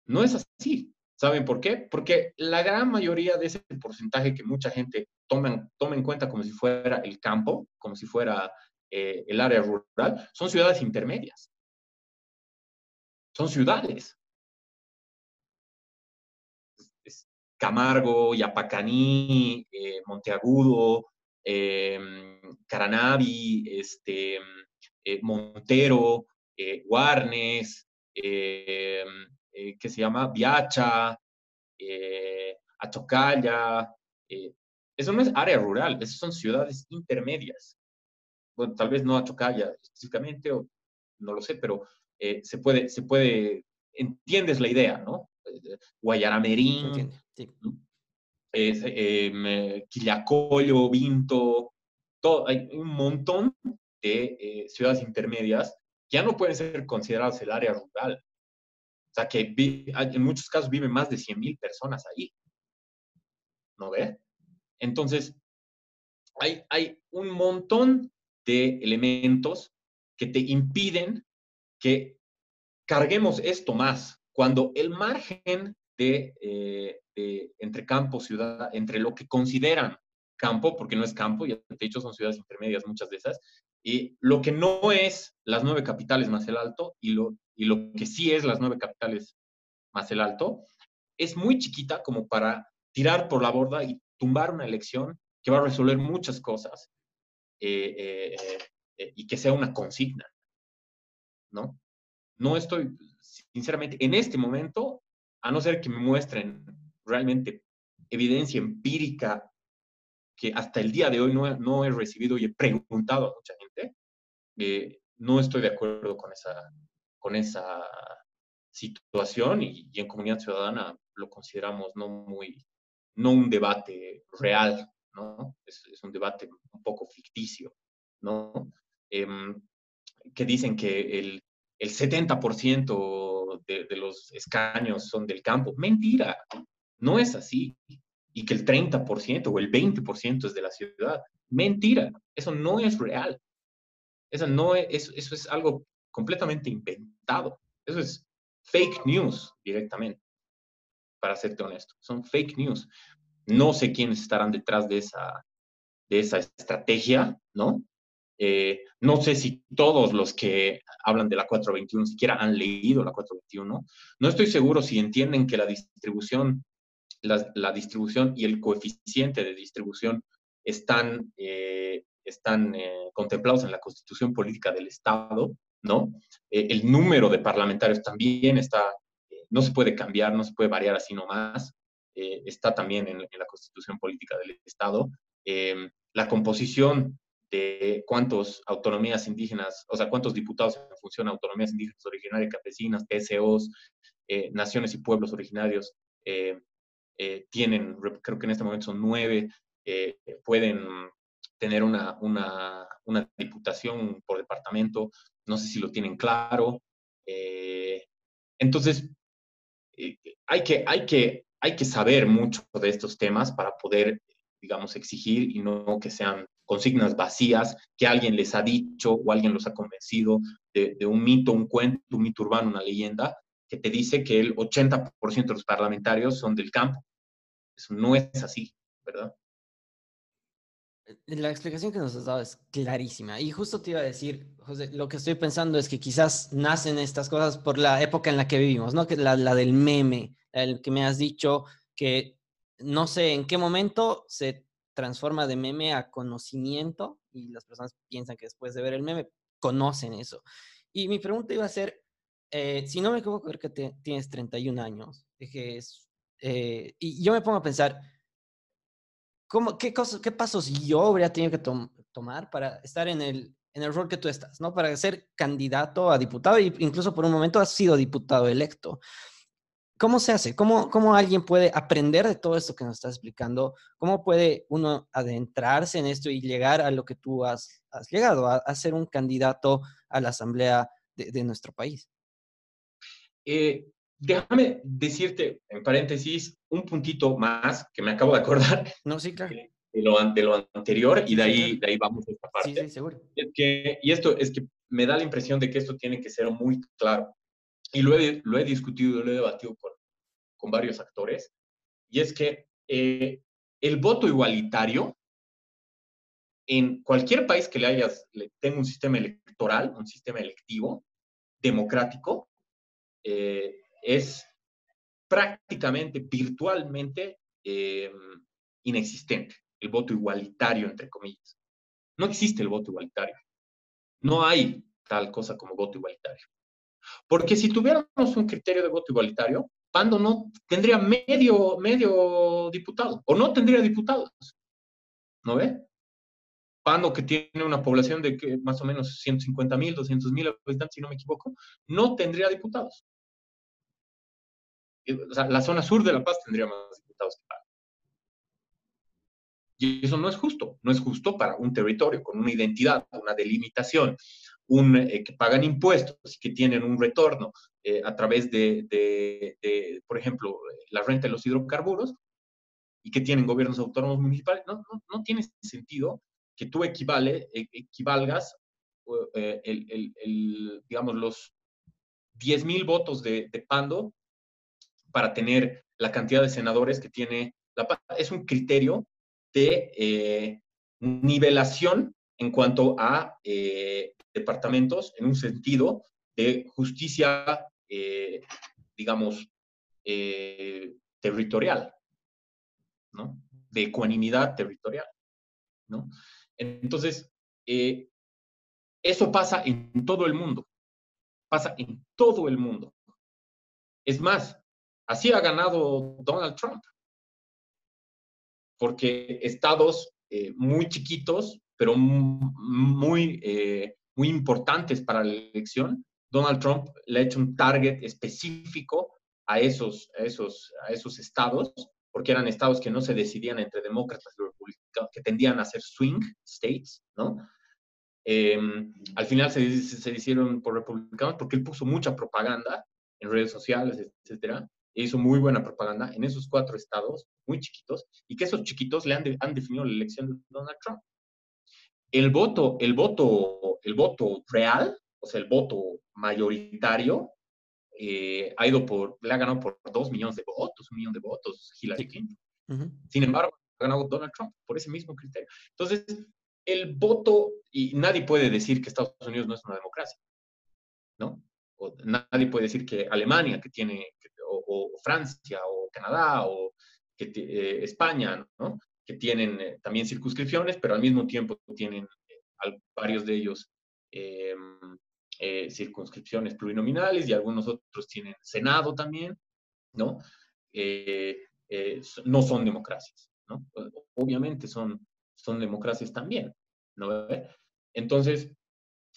No es así. ¿Saben por qué? Porque la gran mayoría de ese porcentaje que mucha gente toma, toma en cuenta como si fuera el campo, como si fuera eh, el área rural, son ciudades intermedias. Son ciudades. Camargo, Yapacaní, eh, Monteagudo, em, Caranavi, este, eh, Montero, eh, Guarnes, em, que se llama Viacha, Achocalla. Eso no es área rural, esas son ciudades intermedias. Bueno, tal vez no Achocalla específicamente, o no lo sé, pero se, puede, se puede, entiendes la idea, ¿no? Guayaramerín, eh, Quillacollo, Vinto, todo, hay un montón de eh, ciudades intermedias que ya no pueden ser consideradas el área rural. O sea, que en muchos casos viven más de 100.000 personas ahí. ¿No ve? Entonces, hay, hay un montón de elementos que te impiden que carguemos esto más. Cuando el margen eh, de, entre campo, ciudad, entre lo que consideran campo, porque no es campo, ya te he dicho, son ciudades intermedias muchas de esas, y lo que no es las nueve capitales más el alto y lo, y lo que sí es las nueve capitales más el alto, es muy chiquita como para tirar por la borda y tumbar una elección que va a resolver muchas cosas eh, eh, y que sea una consigna, ¿no? No estoy, sinceramente, en este momento, a no ser que me muestren realmente evidencia empírica que hasta el día de hoy no, no he recibido y he preguntado a mucha gente, eh, no estoy de acuerdo con esa, con esa situación y, en comunidad ciudadana lo consideramos no muy, no un debate real, ¿no? Es, es un debate un poco ficticio, ¿no? Em, que dicen que el, el 70% de, de, los escaños son del campo. Mentira, no es así. Y que el 30% o el 20% es de la ciudad. Mentira, eso no es real. Eso, no es, eso es algo completamente inventado. Eso es fake news directamente, para serte honesto. Son fake news. No sé quiénes estarán detrás de esa, de esa estrategia, ¿no? Eh, no sé si todos los que hablan de la 421 siquiera han leído la 421. No estoy seguro si entienden que la distribución, la, distribución y el coeficiente de distribución están, eh, están eh, contemplados en la Constitución Política del Estado, ¿no? el número de parlamentarios también está, no se puede cambiar, no se puede variar así nomás. está también en, la Constitución Política del Estado. la composición de cuántos autonomías indígenas, o sea, cuántos diputados en función de autonomías indígenas originarias, campesinas, TCOs, eh, naciones y pueblos originarios eh, eh, tienen, creo que en este momento son nueve, pueden tener una, una, una, diputación por departamento, no sé si lo tienen claro. entonces, hay, que, hay, que, hay que saber mucho de estos temas para poder, digamos, exigir y no que sean consignas vacías que alguien les ha dicho o alguien los ha convencido de, un mito, un cuento, un mito urbano, una leyenda, que te dice que el 80% de los parlamentarios son del campo. Eso no es así, ¿verdad? La explicación que nos has dado es clarísima. Y justo te iba a decir, José, lo que estoy pensando es que quizás nacen estas cosas por la época en la que vivimos, ¿no? Que la, la del meme, el que me has dicho que no sé en qué momento se transforma de meme a conocimiento y las personas piensan que después de ver el meme conocen eso. Y mi pregunta iba a ser, eh, si no me equivoco, creo que tienes 31 años, que es, eh, y yo me pongo a pensar, ¿cómo, qué, cosas, ¿qué pasos yo habría tenido que tomar para estar en el, en el rol que tú estás, ¿no? Para ser candidato a diputado e incluso por un momento has sido diputado electo. ¿Cómo se hace? ¿Cómo, ¿Cómo alguien puede aprender de todo esto que nos estás explicando? ¿Cómo puede uno adentrarse en esto y llegar a lo que tú has, has llegado, a, ser un candidato a la asamblea de, nuestro país? Eh, déjame decirte, en paréntesis, un puntito más que me acabo de acordar. No, sí, claro. De lo, de lo anterior y de ahí, de ahí vamos a esta parte. Sí, sí, seguro. Es que, y esto es que me da la impresión de que esto tiene que ser muy claro y lo he, lo he discutido, lo he debatido con, con varios actores, y es que eh, el voto igualitario en cualquier país que le hayas, tenga un sistema electoral, un sistema electivo, democrático, eh, es prácticamente, virtualmente eh, inexistente, el voto igualitario, entre comillas. No existe el voto igualitario. No hay tal cosa como voto igualitario. Porque si tuviéramos un criterio de voto igualitario, Pando no tendría medio, medio diputado, o no tendría diputados. ¿No ve? Pando, que tiene una población de más o menos 150 mil, 200 mil habitantes, si no me equivoco, no tendría diputados. O sea, la zona sur de La Paz tendría más diputados que Pando. Y eso no es justo. No es justo para un territorio con una identidad, una delimitación, un, eh, que pagan impuestos que tienen un retorno eh, a través de, de, por ejemplo, la renta de los hidrocarburos y que tienen gobiernos autónomos municipales. No, no, no tiene sentido que tú equivale, e, equivalgas eh, el, el, digamos, los 10 mil votos de, de, Pando para tener la cantidad de senadores que tiene la Es un criterio de eh, nivelación en cuanto a eh, departamentos en un sentido de justicia, digamos, territorial, ¿no? De ecuanimidad territorial, ¿no? Entonces, eh, eso pasa en todo el mundo. Pasa en todo el mundo. Es más, así ha ganado Donald Trump. Porque estados eh, muy chiquitos, pero muy, eh, muy importantes para la elección, Donald Trump le ha hecho un target específico a esos, a esos, a esos estados porque eran estados que no se decidían entre demócratas y republicanos, que tendían a ser swing states, ¿no? Em, al final se, se, hicieron por republicanos porque él puso mucha propaganda en redes sociales, etcétera, hizo muy buena propaganda en esos cuatro estados muy chiquitos y que esos chiquitos le han, han definido la elección de Donald Trump. El voto, el voto, el voto real, o sea, el voto mayoritario, eh, ha ido por, le ha ganado por dos millones de votos, un millón de votos Hillary Clinton. Sin embargo, ha ganado Donald Trump por ese mismo criterio. Entonces, el voto, y nadie puede decir que Estados Unidos no es una democracia, ¿no? O nadie puede decir que Alemania, que tiene, o, Francia, o Canadá, o que, eh, España, ¿no? Que tienen eh, también circunscripciones, pero al mismo tiempo tienen varios de ellos em, eh, circunscripciones plurinominales y algunos otros tienen Senado también, ¿no? Eh, eh, no son democracias, ¿no? Obviamente son, son democracias también, ¿no? Entonces,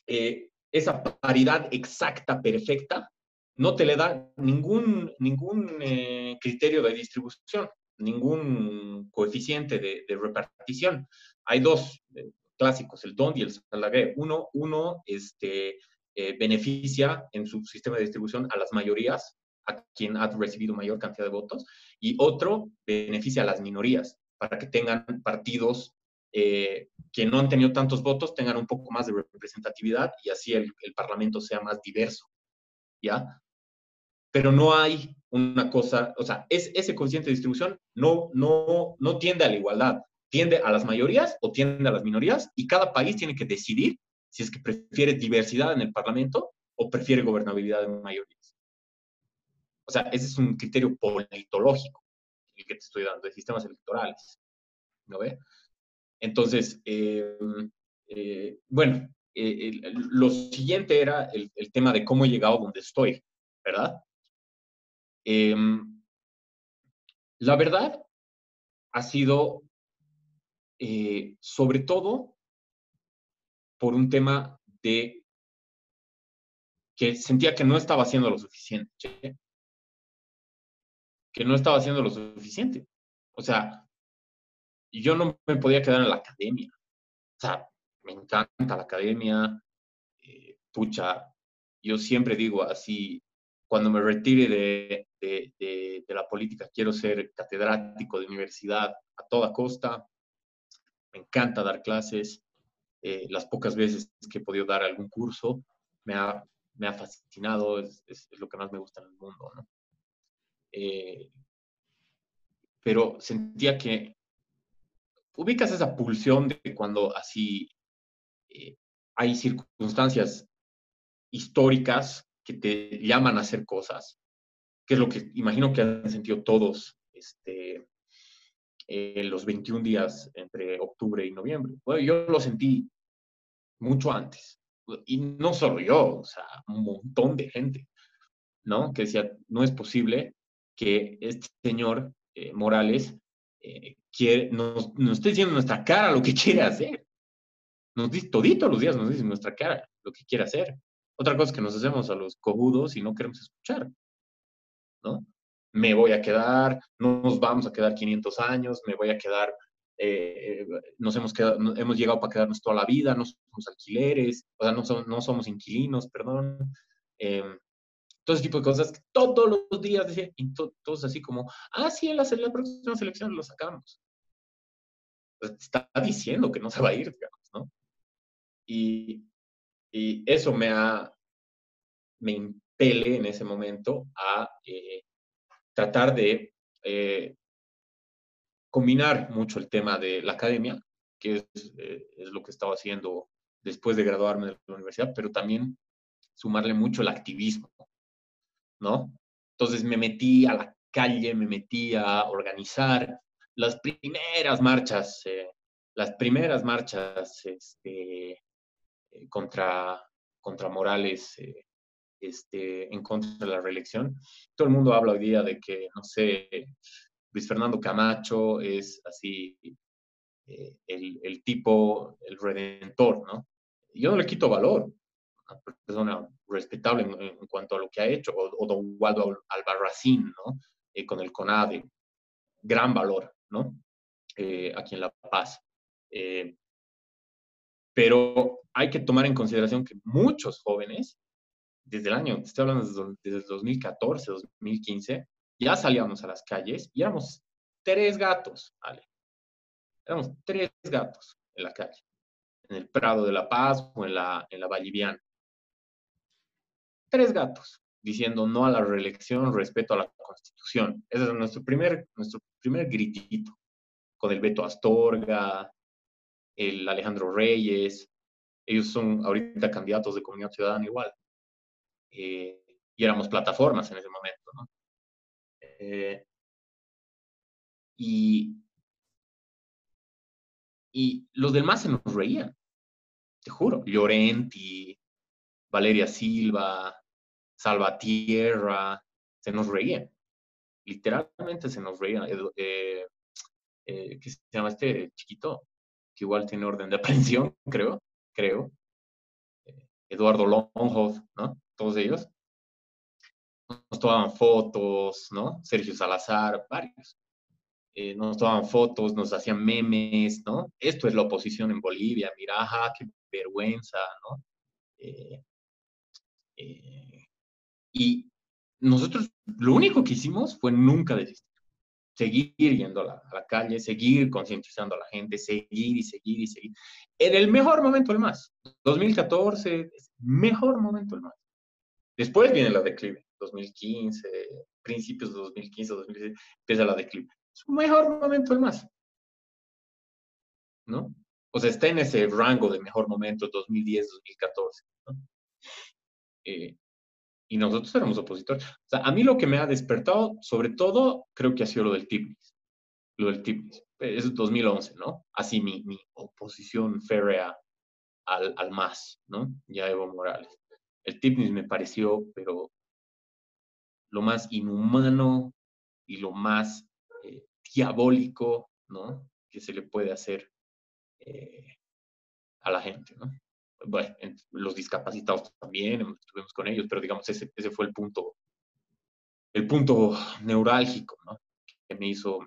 esa paridad exacta, perfecta, no te le da ningún, ningún criterio de distribución, ningún coeficiente de, repartición. Hay dos clásicos, el DONT y el Salagré. Uno, uno este, eh, beneficia en su sistema de distribución a las mayorías, a quien ha recibido mayor cantidad de votos, y otro beneficia a las minorías, para que tengan partidos eh, que no han tenido tantos votos, tengan un poco más de representatividad y así el, el Parlamento sea más diverso, ¿ya? Pero no hay una cosa, o sea, es, ese coeficiente de distribución no, no, no tiende a la igualdad, tiende a las mayorías o tiende a las minorías y cada país tiene que decidir si es que prefiere diversidad en el Parlamento o prefiere gobernabilidad de mayorías. O sea, ese es un criterio politológico el que te estoy dando, de sistemas electorales. ¿No ve? Entonces, eh, eh, bueno, eh, lo siguiente era el, el, tema de cómo he llegado donde estoy, ¿verdad? Em, la verdad ha sido, sobre todo, por un tema de que sentía que no estaba haciendo lo suficiente, que no estaba haciendo lo suficiente. O sea, yo no me podía quedar en la academia. O sea, me encanta la academia, eh, pucha, yo siempre digo así, cuando me retire de, de, la política, quiero ser catedrático de universidad a toda costa, me encanta dar clases, eh, las pocas veces que he podido dar algún curso, me ha, me ha fascinado, es, es, lo que más me gusta en el mundo. ¿no? eh, pero sentía que ubicas esa pulsión de cuando así eh, hay circunstancias históricas que te llaman a hacer cosas, que es lo que imagino que han sentido todos este, eh, los 21 días entre octubre y noviembre. Bueno, yo lo sentí mucho antes. Y no solo yo, o sea, un montón de gente, ¿no? Que decía, no es posible que este señor eh, Morales eh, quiere, nos, nos esté diciendo nuestra cara lo que quiere hacer. Nos dice, todito los días nos dice nuestra cara lo que quiere hacer. Otra cosa es que nos hacemos a los cojudos y no queremos escuchar, ¿no? me voy a quedar, no nos vamos a quedar 500 años, me voy a quedar, eh, nos hemos, quedado, hemos llegado para quedarnos toda la vida, no somos alquileres, o sea, no, no somos inquilinos, perdón. Eh, todo ese tipo de cosas que todos los días decía, y todos así como, ah, sí, en la, la próxima selección lo sacamos. Pues, está diciendo que no se va a ir, digamos, ¿no? Y, y eso me ha, me impele en ese momento a eh, tratar de eh, combinar mucho el tema de la academia, que eh, es, lo que estaba haciendo después de graduarme de la universidad, pero también sumarle mucho el activismo, ¿no? Entonces me metí a la calle, me metí a organizar las primeras marchas, eh, las primeras marchas este, contra, contra Morales este, en contra de la reelección. Todo el mundo habla hoy día de que, no sé, Luis Fernando Camacho es así eh, el, tipo, el redentor, ¿no? Yo no le quito valor, una persona respetable en, cuanto a lo que ha hecho, o, don Waldo Albarracín, ¿no? Eh, con el CONADE, gran valor, ¿no? Eh, aquí en La Paz. pero hay que tomar en consideración que muchos jóvenes desde el año, estoy hablando desde, el 2014, 2015, ya salíamos a las calles y éramos tres gatos, ¿vale? Éramos tres gatos en la calle, en el Prado de la Paz o en la, en la Valliviana. Tres gatos diciendo no a la reelección, respeto a la Constitución. Ese es nuestro primer, nuestro primer gritito, con el Beto Astorga, el Alejandro Reyes. Ellos son ahorita candidatos de comunidad ciudadana igual. Eh, y éramos plataformas en ese momento, ¿no? Eh, y, y los demás se nos reían, te juro. Llorenti, Valeria Silva, Salvatierra, se nos reían. Literalmente se nos reían. Eh, ¿Qué se llama este chiquito? Que igual tiene orden de aprehensión, creo, creo. Eduardo Longhoff, ¿no? Todos ellos, nos tomaban fotos, ¿no? Sergio Salazar, varios. Eh, nos tomaban fotos, nos hacían memes, ¿no? Esto es la oposición en Bolivia, mira, ajá, qué vergüenza, ¿no? Eh, eh, y nosotros lo único que hicimos fue nunca desistir. Seguir yendo a la, a la calle, seguir concientizando a la gente, seguir y seguir y seguir. En el mejor momento el más. 2014, mejor momento el más. Después viene la declive, 2015, principios de 2015, 2016, empieza la declive. Es un mejor momento el más. ¿No? O sea, está en ese rango de mejor momento, 2010, 2014. ¿no? Eh, y nosotros éramos opositores. O sea, a mí lo que me ha despertado, sobre todo, creo que ha sido lo del TIPNIS. Lo del TIPNIS. Es 2011, ¿no? Así mi, mi oposición férrea al, al MAS, ¿no? Ya Evo Morales. El Tipnis me pareció, pero lo más inhumano y lo más eh, diabólico, ¿no? Que se le puede hacer eh, a la gente, ¿no? Bueno, los discapacitados también, estuvimos con ellos, pero digamos, ese, ese fue el punto, el punto neurálgico, ¿no? Que me hizo,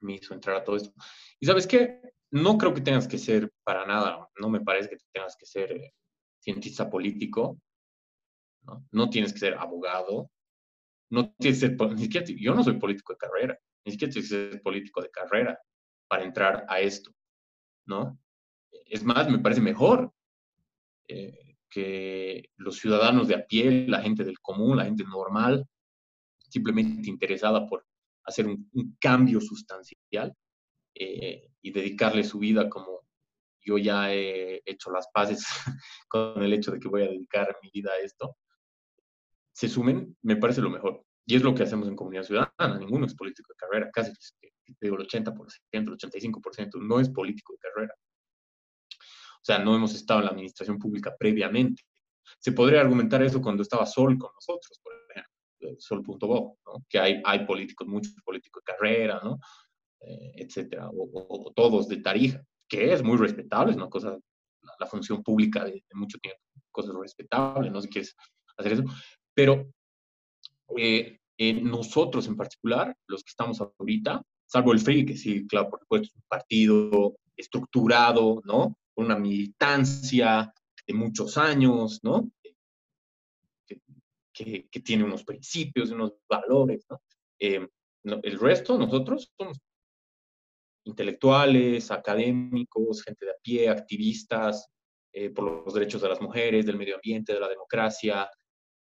me hizo entrar a todo esto. Y sabes qué? No creo que tengas que ser para nada, no me parece que tengas que ser eh, cientista político ¿no? tienes que ser abogado, no tienes que ser, ni siquiera, yo no soy político de carrera, ni siquiera tienes que ser político de carrera para entrar a esto, ¿no? Es más, me parece mejor eh, que los ciudadanos de a pie, la gente del común, la gente normal, simplemente interesada por hacer un, cambio sustancial eh, y dedicarle su vida como yo ya he hecho las paces con el hecho de que voy a dedicar mi vida a esto, se sumen, me parece lo mejor. Y es lo que hacemos en Comunidad Ciudadana. Ninguno es político de carrera, casi digo, el 80%, el 85% no es político de carrera. O sea, no hemos estado en la administración pública previamente. Se podría argumentar eso cuando estaba Sol con nosotros, por ejemplo, eh, Sol.bo, ¿no? que hay, hay políticos, muchos políticos de carrera, ¿no? Eh, etcétera, o, todos de Tarija, que es muy respetable, es una cosa, la, función pública de, mucho tiempo, cosas respetables, no si quieres hacer eso, pero eh, nosotros en particular, los que estamos ahorita, salvo el FRI, que sí, claro, por supuesto, es un partido estructurado, ¿no? Una militancia de muchos años, ¿no? Que, que, tiene unos principios, unos valores, ¿no? Eh, el resto, nosotros somos intelectuales, académicos, gente de a pie, activistas eh, por los derechos de las mujeres, del medio ambiente, de la democracia, eh,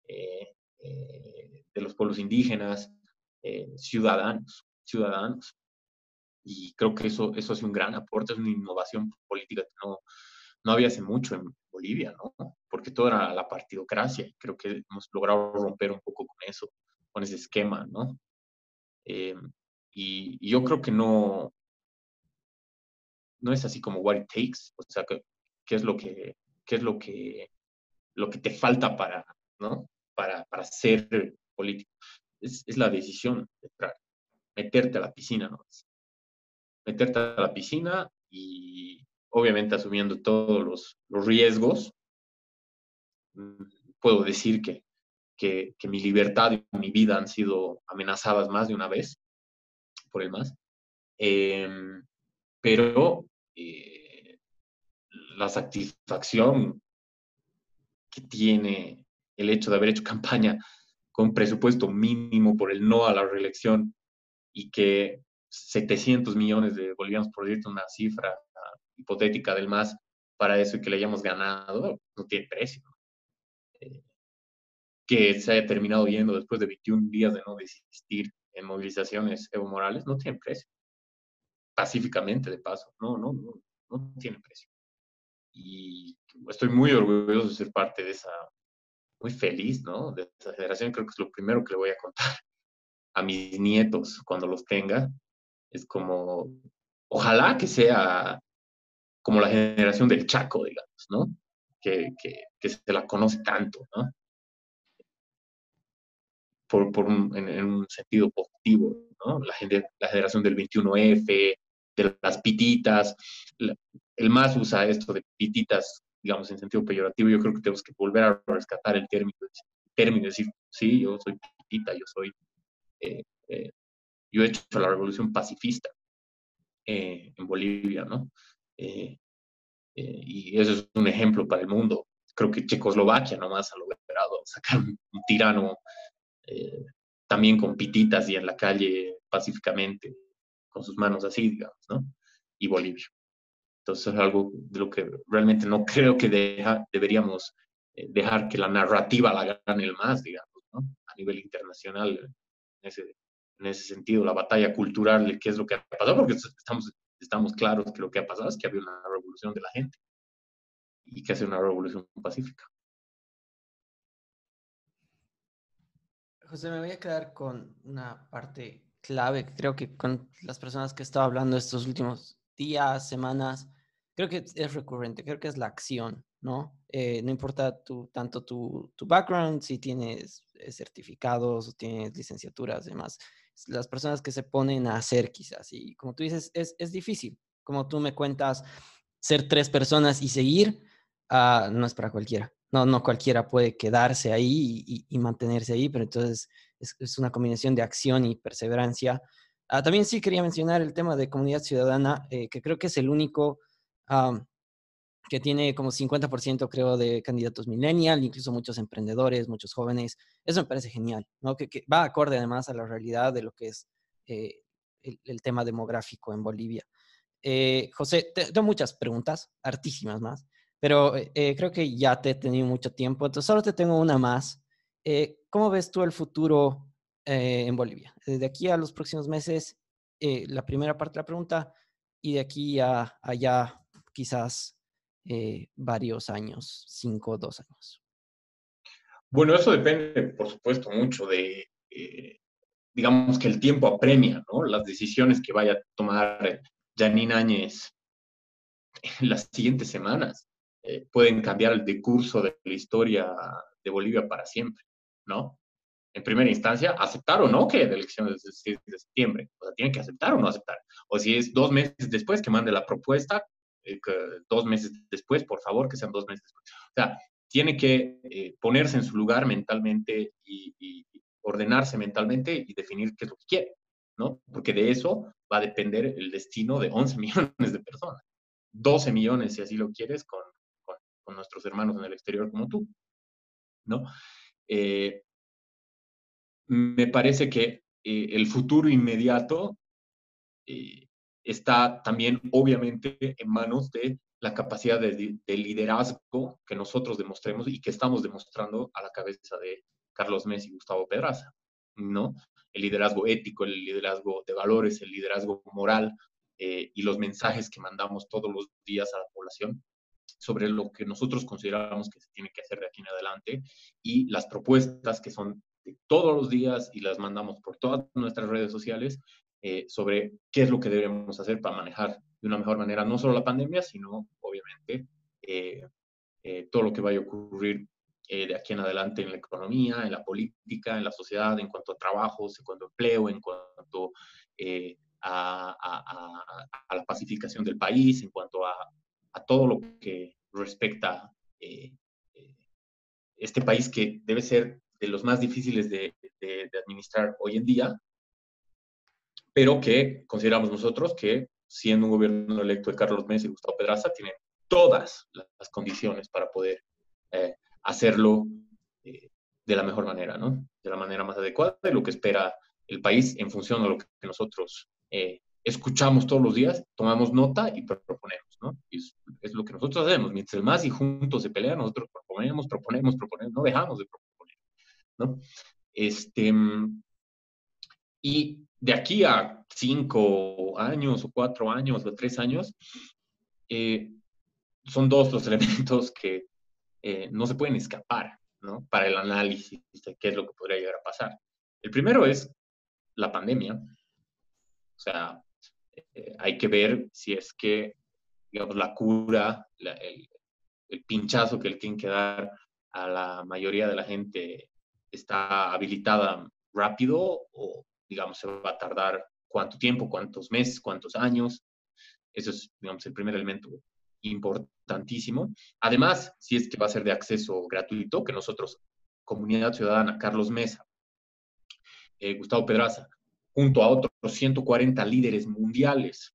de los pueblos indígenas, ciudadanos, ciudadanos. Y creo que eso, eso hace un gran aporte, es una innovación política que no, no había hace mucho en Bolivia, ¿no? Porque todo era la partidocracia y creo que hemos logrado romper un poco con eso, con ese esquema, ¿no? Eh, y, yo creo que no, no es así como what it takes, o sea, qué es lo que, qué es lo que, lo que te falta para, ¿no? Para, para ser político. Es, es la decisión de entrar, meterte a la piscina, ¿no? meterte a la piscina y obviamente asumiendo todos los, los riesgos, puedo decir que, que, mi libertad y mi vida han sido amenazadas más de una vez por el más. Em, pero eh, la satisfacción que tiene el hecho de haber hecho campaña con presupuesto mínimo por el no a la reelección y que 700 millones de bolivianos, por decirte una cifra hipotética del MAS, para eso y que le hayamos ganado, no tiene precio. Eh, que se haya terminado viendo después de 21 días de no desistir en movilizaciones Evo Morales, no tiene precio. Pacíficamente, de paso, no, no, no, no tiene precio. Y estoy muy orgulloso de ser parte de esa, muy feliz, ¿no? De esa generación, creo que es lo primero que le voy a contar a mis nietos cuando los tenga, es como, ojalá que sea como la generación del Chaco, digamos, ¿no? Que, que, que se la conoce tanto, ¿no? Por, por un, en, un sentido positivo, ¿no? La, gente, la generación del 21F, de las pititas, el más usa esto de pititas, digamos, en sentido peyorativo, yo creo que tenemos que volver a rescatar el término, el término decir, sí, yo soy pitita, yo soy eh, eh, yo he hecho la revolución pacifista eh, en Bolivia, ¿no? Eh, y eso es un ejemplo para el mundo. Creo que Checoslovaquia nomás ha logrado sacar un, tirano también con pititas y en la calle pacíficamente, con sus manos así, digamos, ¿no? Y Bolivia. Entonces es algo de lo que realmente no creo que deberíamos dejar que la narrativa la gane el más, digamos, ¿no? A nivel internacional, en ese, en ese sentido, la batalla cultural qué es lo que ha pasado, porque estamos, estamos claros que lo que ha pasado es que había una revolución de la gente y que hace una revolución pacífica. José, me voy a quedar con una parte clave, creo que con las personas que he estado hablando estos últimos días, semanas, creo que es recurrente, creo que es la acción, ¿no? Eh, no importa tu, tanto tu, tu background, si tienes eh, certificados o tienes licenciaturas, demás, las personas que se ponen a hacer quizás. Y como tú dices, es, es difícil. Como tú me cuentas, ser tres personas y seguir, uh, no es para cualquiera. No, no cualquiera puede quedarse ahí y, y, mantenerse ahí, pero entonces es, es, una combinación de acción y perseverancia. Uh, también sí quería mencionar el tema de comunidad ciudadana, eh, que creo que es el único um, que tiene como 50% creo de candidatos millennial, incluso muchos emprendedores, muchos jóvenes. Eso me parece genial, ¿no? Que, que va acorde además a la realidad de lo que es eh, el, el, tema demográfico en Bolivia. Eh, José, te, tengo muchas preguntas, hartísimas más, pero eh, creo que ya te he tenido mucho tiempo, entonces solo te tengo una más. Eh, ¿Cómo ves tú el futuro en Bolivia. De aquí a los próximos meses, la primera parte de la pregunta, y de aquí a allá quizás varios años, cinco o dos años. Bueno, eso depende, por supuesto, mucho de, digamos que el tiempo apremia, ¿no? Las decisiones que vaya a tomar Janine Áñez en las siguientes semanas eh, pueden cambiar el decurso de la historia de Bolivia para siempre, ¿no? En primera instancia, aceptar o no que la elección es el 6 de septiembre. O sea, tienen que aceptar o no aceptar. O si es dos meses después que mande la propuesta, eh, dos meses después, por favor, que sean dos meses después. O sea, tiene que eh, ponerse en su lugar mentalmente y, ordenarse mentalmente y definir qué es lo que quiere, ¿no? Porque de eso va a depender el destino de 11 millones de personas. 12 millones, si así lo quieres, con, nuestros hermanos en el exterior como tú, ¿no? Eh, me parece que el futuro inmediato está también, obviamente, en manos de la capacidad de, de, liderazgo que nosotros demostremos y que estamos demostrando a la cabeza de Carlos Messi y Gustavo Pedraza, ¿no? El liderazgo ético, el liderazgo de valores, el liderazgo moral eh, y los mensajes que mandamos todos los días a la población sobre lo que nosotros consideramos que se tiene que hacer de aquí en adelante y las propuestas que son de todos los días y las mandamos por todas nuestras redes sociales eh, sobre qué es lo que debemos hacer para manejar de una mejor manera no solo la pandemia, sino obviamente eh, todo lo que vaya a ocurrir eh, de aquí en adelante en la economía, en la política, en la sociedad, en cuanto a trabajos, en cuanto a empleo, en cuanto eh, a, la pacificación del país, en cuanto a, todo lo que respecta eh, este país que debe ser de los más difíciles de, administrar hoy en día, pero que consideramos nosotros que siendo un gobierno electo de Carlos Messi y Gustavo Pedraza, tiene todas las condiciones para poder hacerlo eh, de la mejor manera, ¿no? De la manera más adecuada de lo que espera el país en función de lo que nosotros eh, escuchamos todos los días, tomamos nota y proponemos, ¿no? Y es, lo que nosotros hacemos. Mientras más y juntos se pelean, nosotros proponemos, proponemos, proponemos, no dejamos de proponer, ¿no? Este, y de aquí a cinco años o cuatro años o tres años, eh, son dos los elementos que eh, no se pueden escapar ¿no? para el análisis de qué es lo que podría llegar a pasar. El primero es la pandemia. O sea, eh, hay que ver si es que, digamos, la cura, el, pinchazo que le tienen que dar a la mayoría de la gente está habilitada rápido o, digamos, se va a tardar cuánto tiempo, cuántos meses, cuántos años. Eso es, digamos, el primer elemento importantísimo. Además, si es que va a ser de acceso gratuito, que nosotros, Comunidad Ciudadana, Carlos Mesa, eh, Gustavo Pedraza, junto a otros 140 líderes mundiales,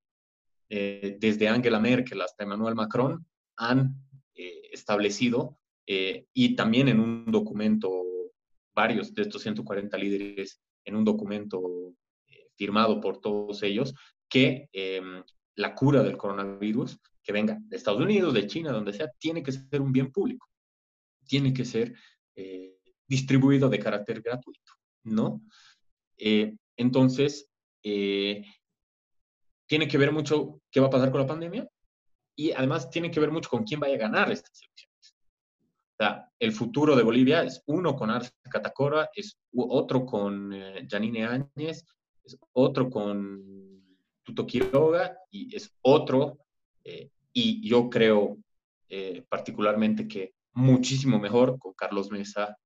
eh, desde Angela Merkel hasta Emmanuel Macron, han eh, establecido y también en un documento, varios de estos 140 líderes, en un documento firmado por todos ellos, que em, la cura del coronavirus que venga de Estados Unidos, de China, donde sea, tiene que ser un bien público, tiene que ser eh, distribuido de carácter gratuito, ¿no? Eh, entonces, eh, tiene que ver mucho qué va a pasar con la pandemia y además tiene que ver mucho con quién vaya a ganar estas elecciones. Sea, el futuro de Bolivia es uno con Arce Catacora, es otro con Janine Áñez, es otro con Tuto Quiroga y es otro eh, y yo creo eh, particularmente que muchísimo mejor con Carlos Mesa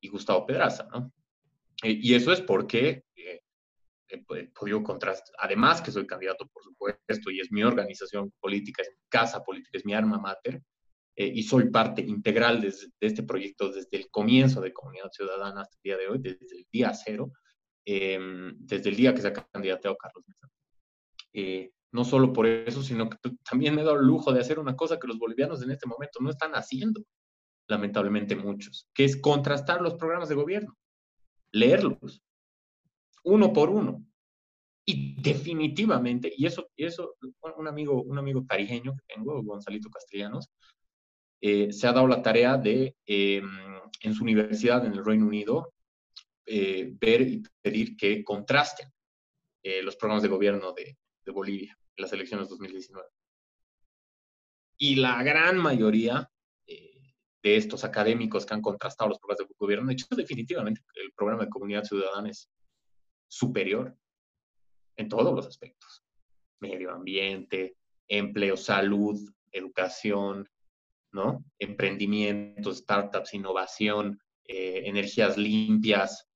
y Gustavo Pedraza, ¿no? Eh, y eso es porque he podido contrastar, además que soy candidato, por supuesto, y es mi organización política, es mi casa política, es mi arma mater, y soy parte integral de, este proyecto desde el comienzo de Comunidad Ciudadana hasta el día de hoy, desde el día cero, desde el día que se ha candidateado Carlos Mesa no solo por eso, sino que también me he dado el lujo de hacer una cosa que los bolivianos en este momento no están haciendo, lamentablemente muchos, que es contrastar los programas de gobierno, leerlos, uno por uno. Y definitivamente, y eso, y eso un amigo, un amigo tarijeño que tengo, Gonzalito Castellanos, eh, se ha dado la tarea de, em, en su universidad en el Reino Unido, eh, ver y pedir que contrasten eh, los programas de gobierno de, Bolivia en las elecciones 2019. Y la gran mayoría de estos académicos que han contrastado los programas de gobierno, de hecho, definitivamente el programa de comunidad ciudadana es superior en todos los aspectos. Medio ambiente, empleo, salud, educación, ¿no? Emprendimientos, startups, innovación, eh, energías limpias,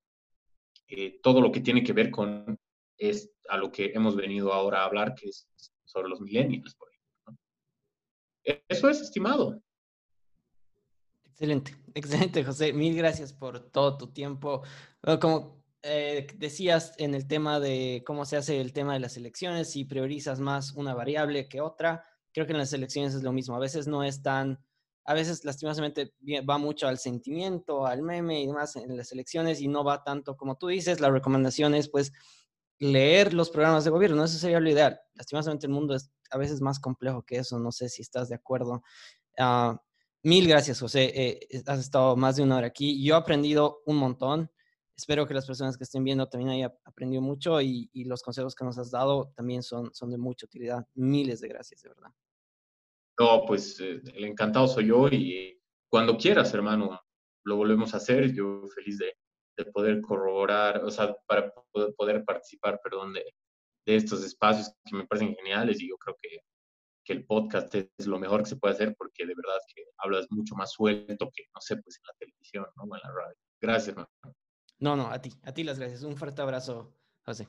eh, todo lo que tiene que ver con es a lo que hemos venido ahora a hablar, que es sobre los millennials, por ejemplo. Eso es estimado. Excelente, excelente, José. Mil gracias por todo tu tiempo. Como eh, decías en el tema de cómo se hace el tema de las elecciones, si priorizas más una variable que otra, creo que en las elecciones es lo mismo. A veces no es tan, a veces lastimosamente va mucho al sentimiento, al meme y demás en las elecciones y no va tanto como tú dices. La recomendación es pues leer los programas de gobierno, eso sería lo ideal. Lastimosamente el mundo es a veces más complejo que eso, no sé si estás de acuerdo. Uh, Mil gracias, José. Eh, has estado más de una hora aquí. Yo he aprendido un montón. Espero que las personas que estén viendo también hayan aprendido mucho y, los consejos que nos has dado también son, son de mucha utilidad. Miles de gracias, de verdad. No, pues eh, el encantado soy yo y cuando quieras, hermano, lo volvemos a hacer. Yo feliz de, de poder corroborar, o sea, para poder, participar, perdón, de, estos espacios que me parecen geniales y yo creo que que el podcast es lo mejor que se puede hacer porque de verdad que hablas mucho más suelto que, no sé, pues en la televisión, ¿no? En la radio. Gracias, hermano. No, no, a ti, a ti las gracias. Un fuerte abrazo, José.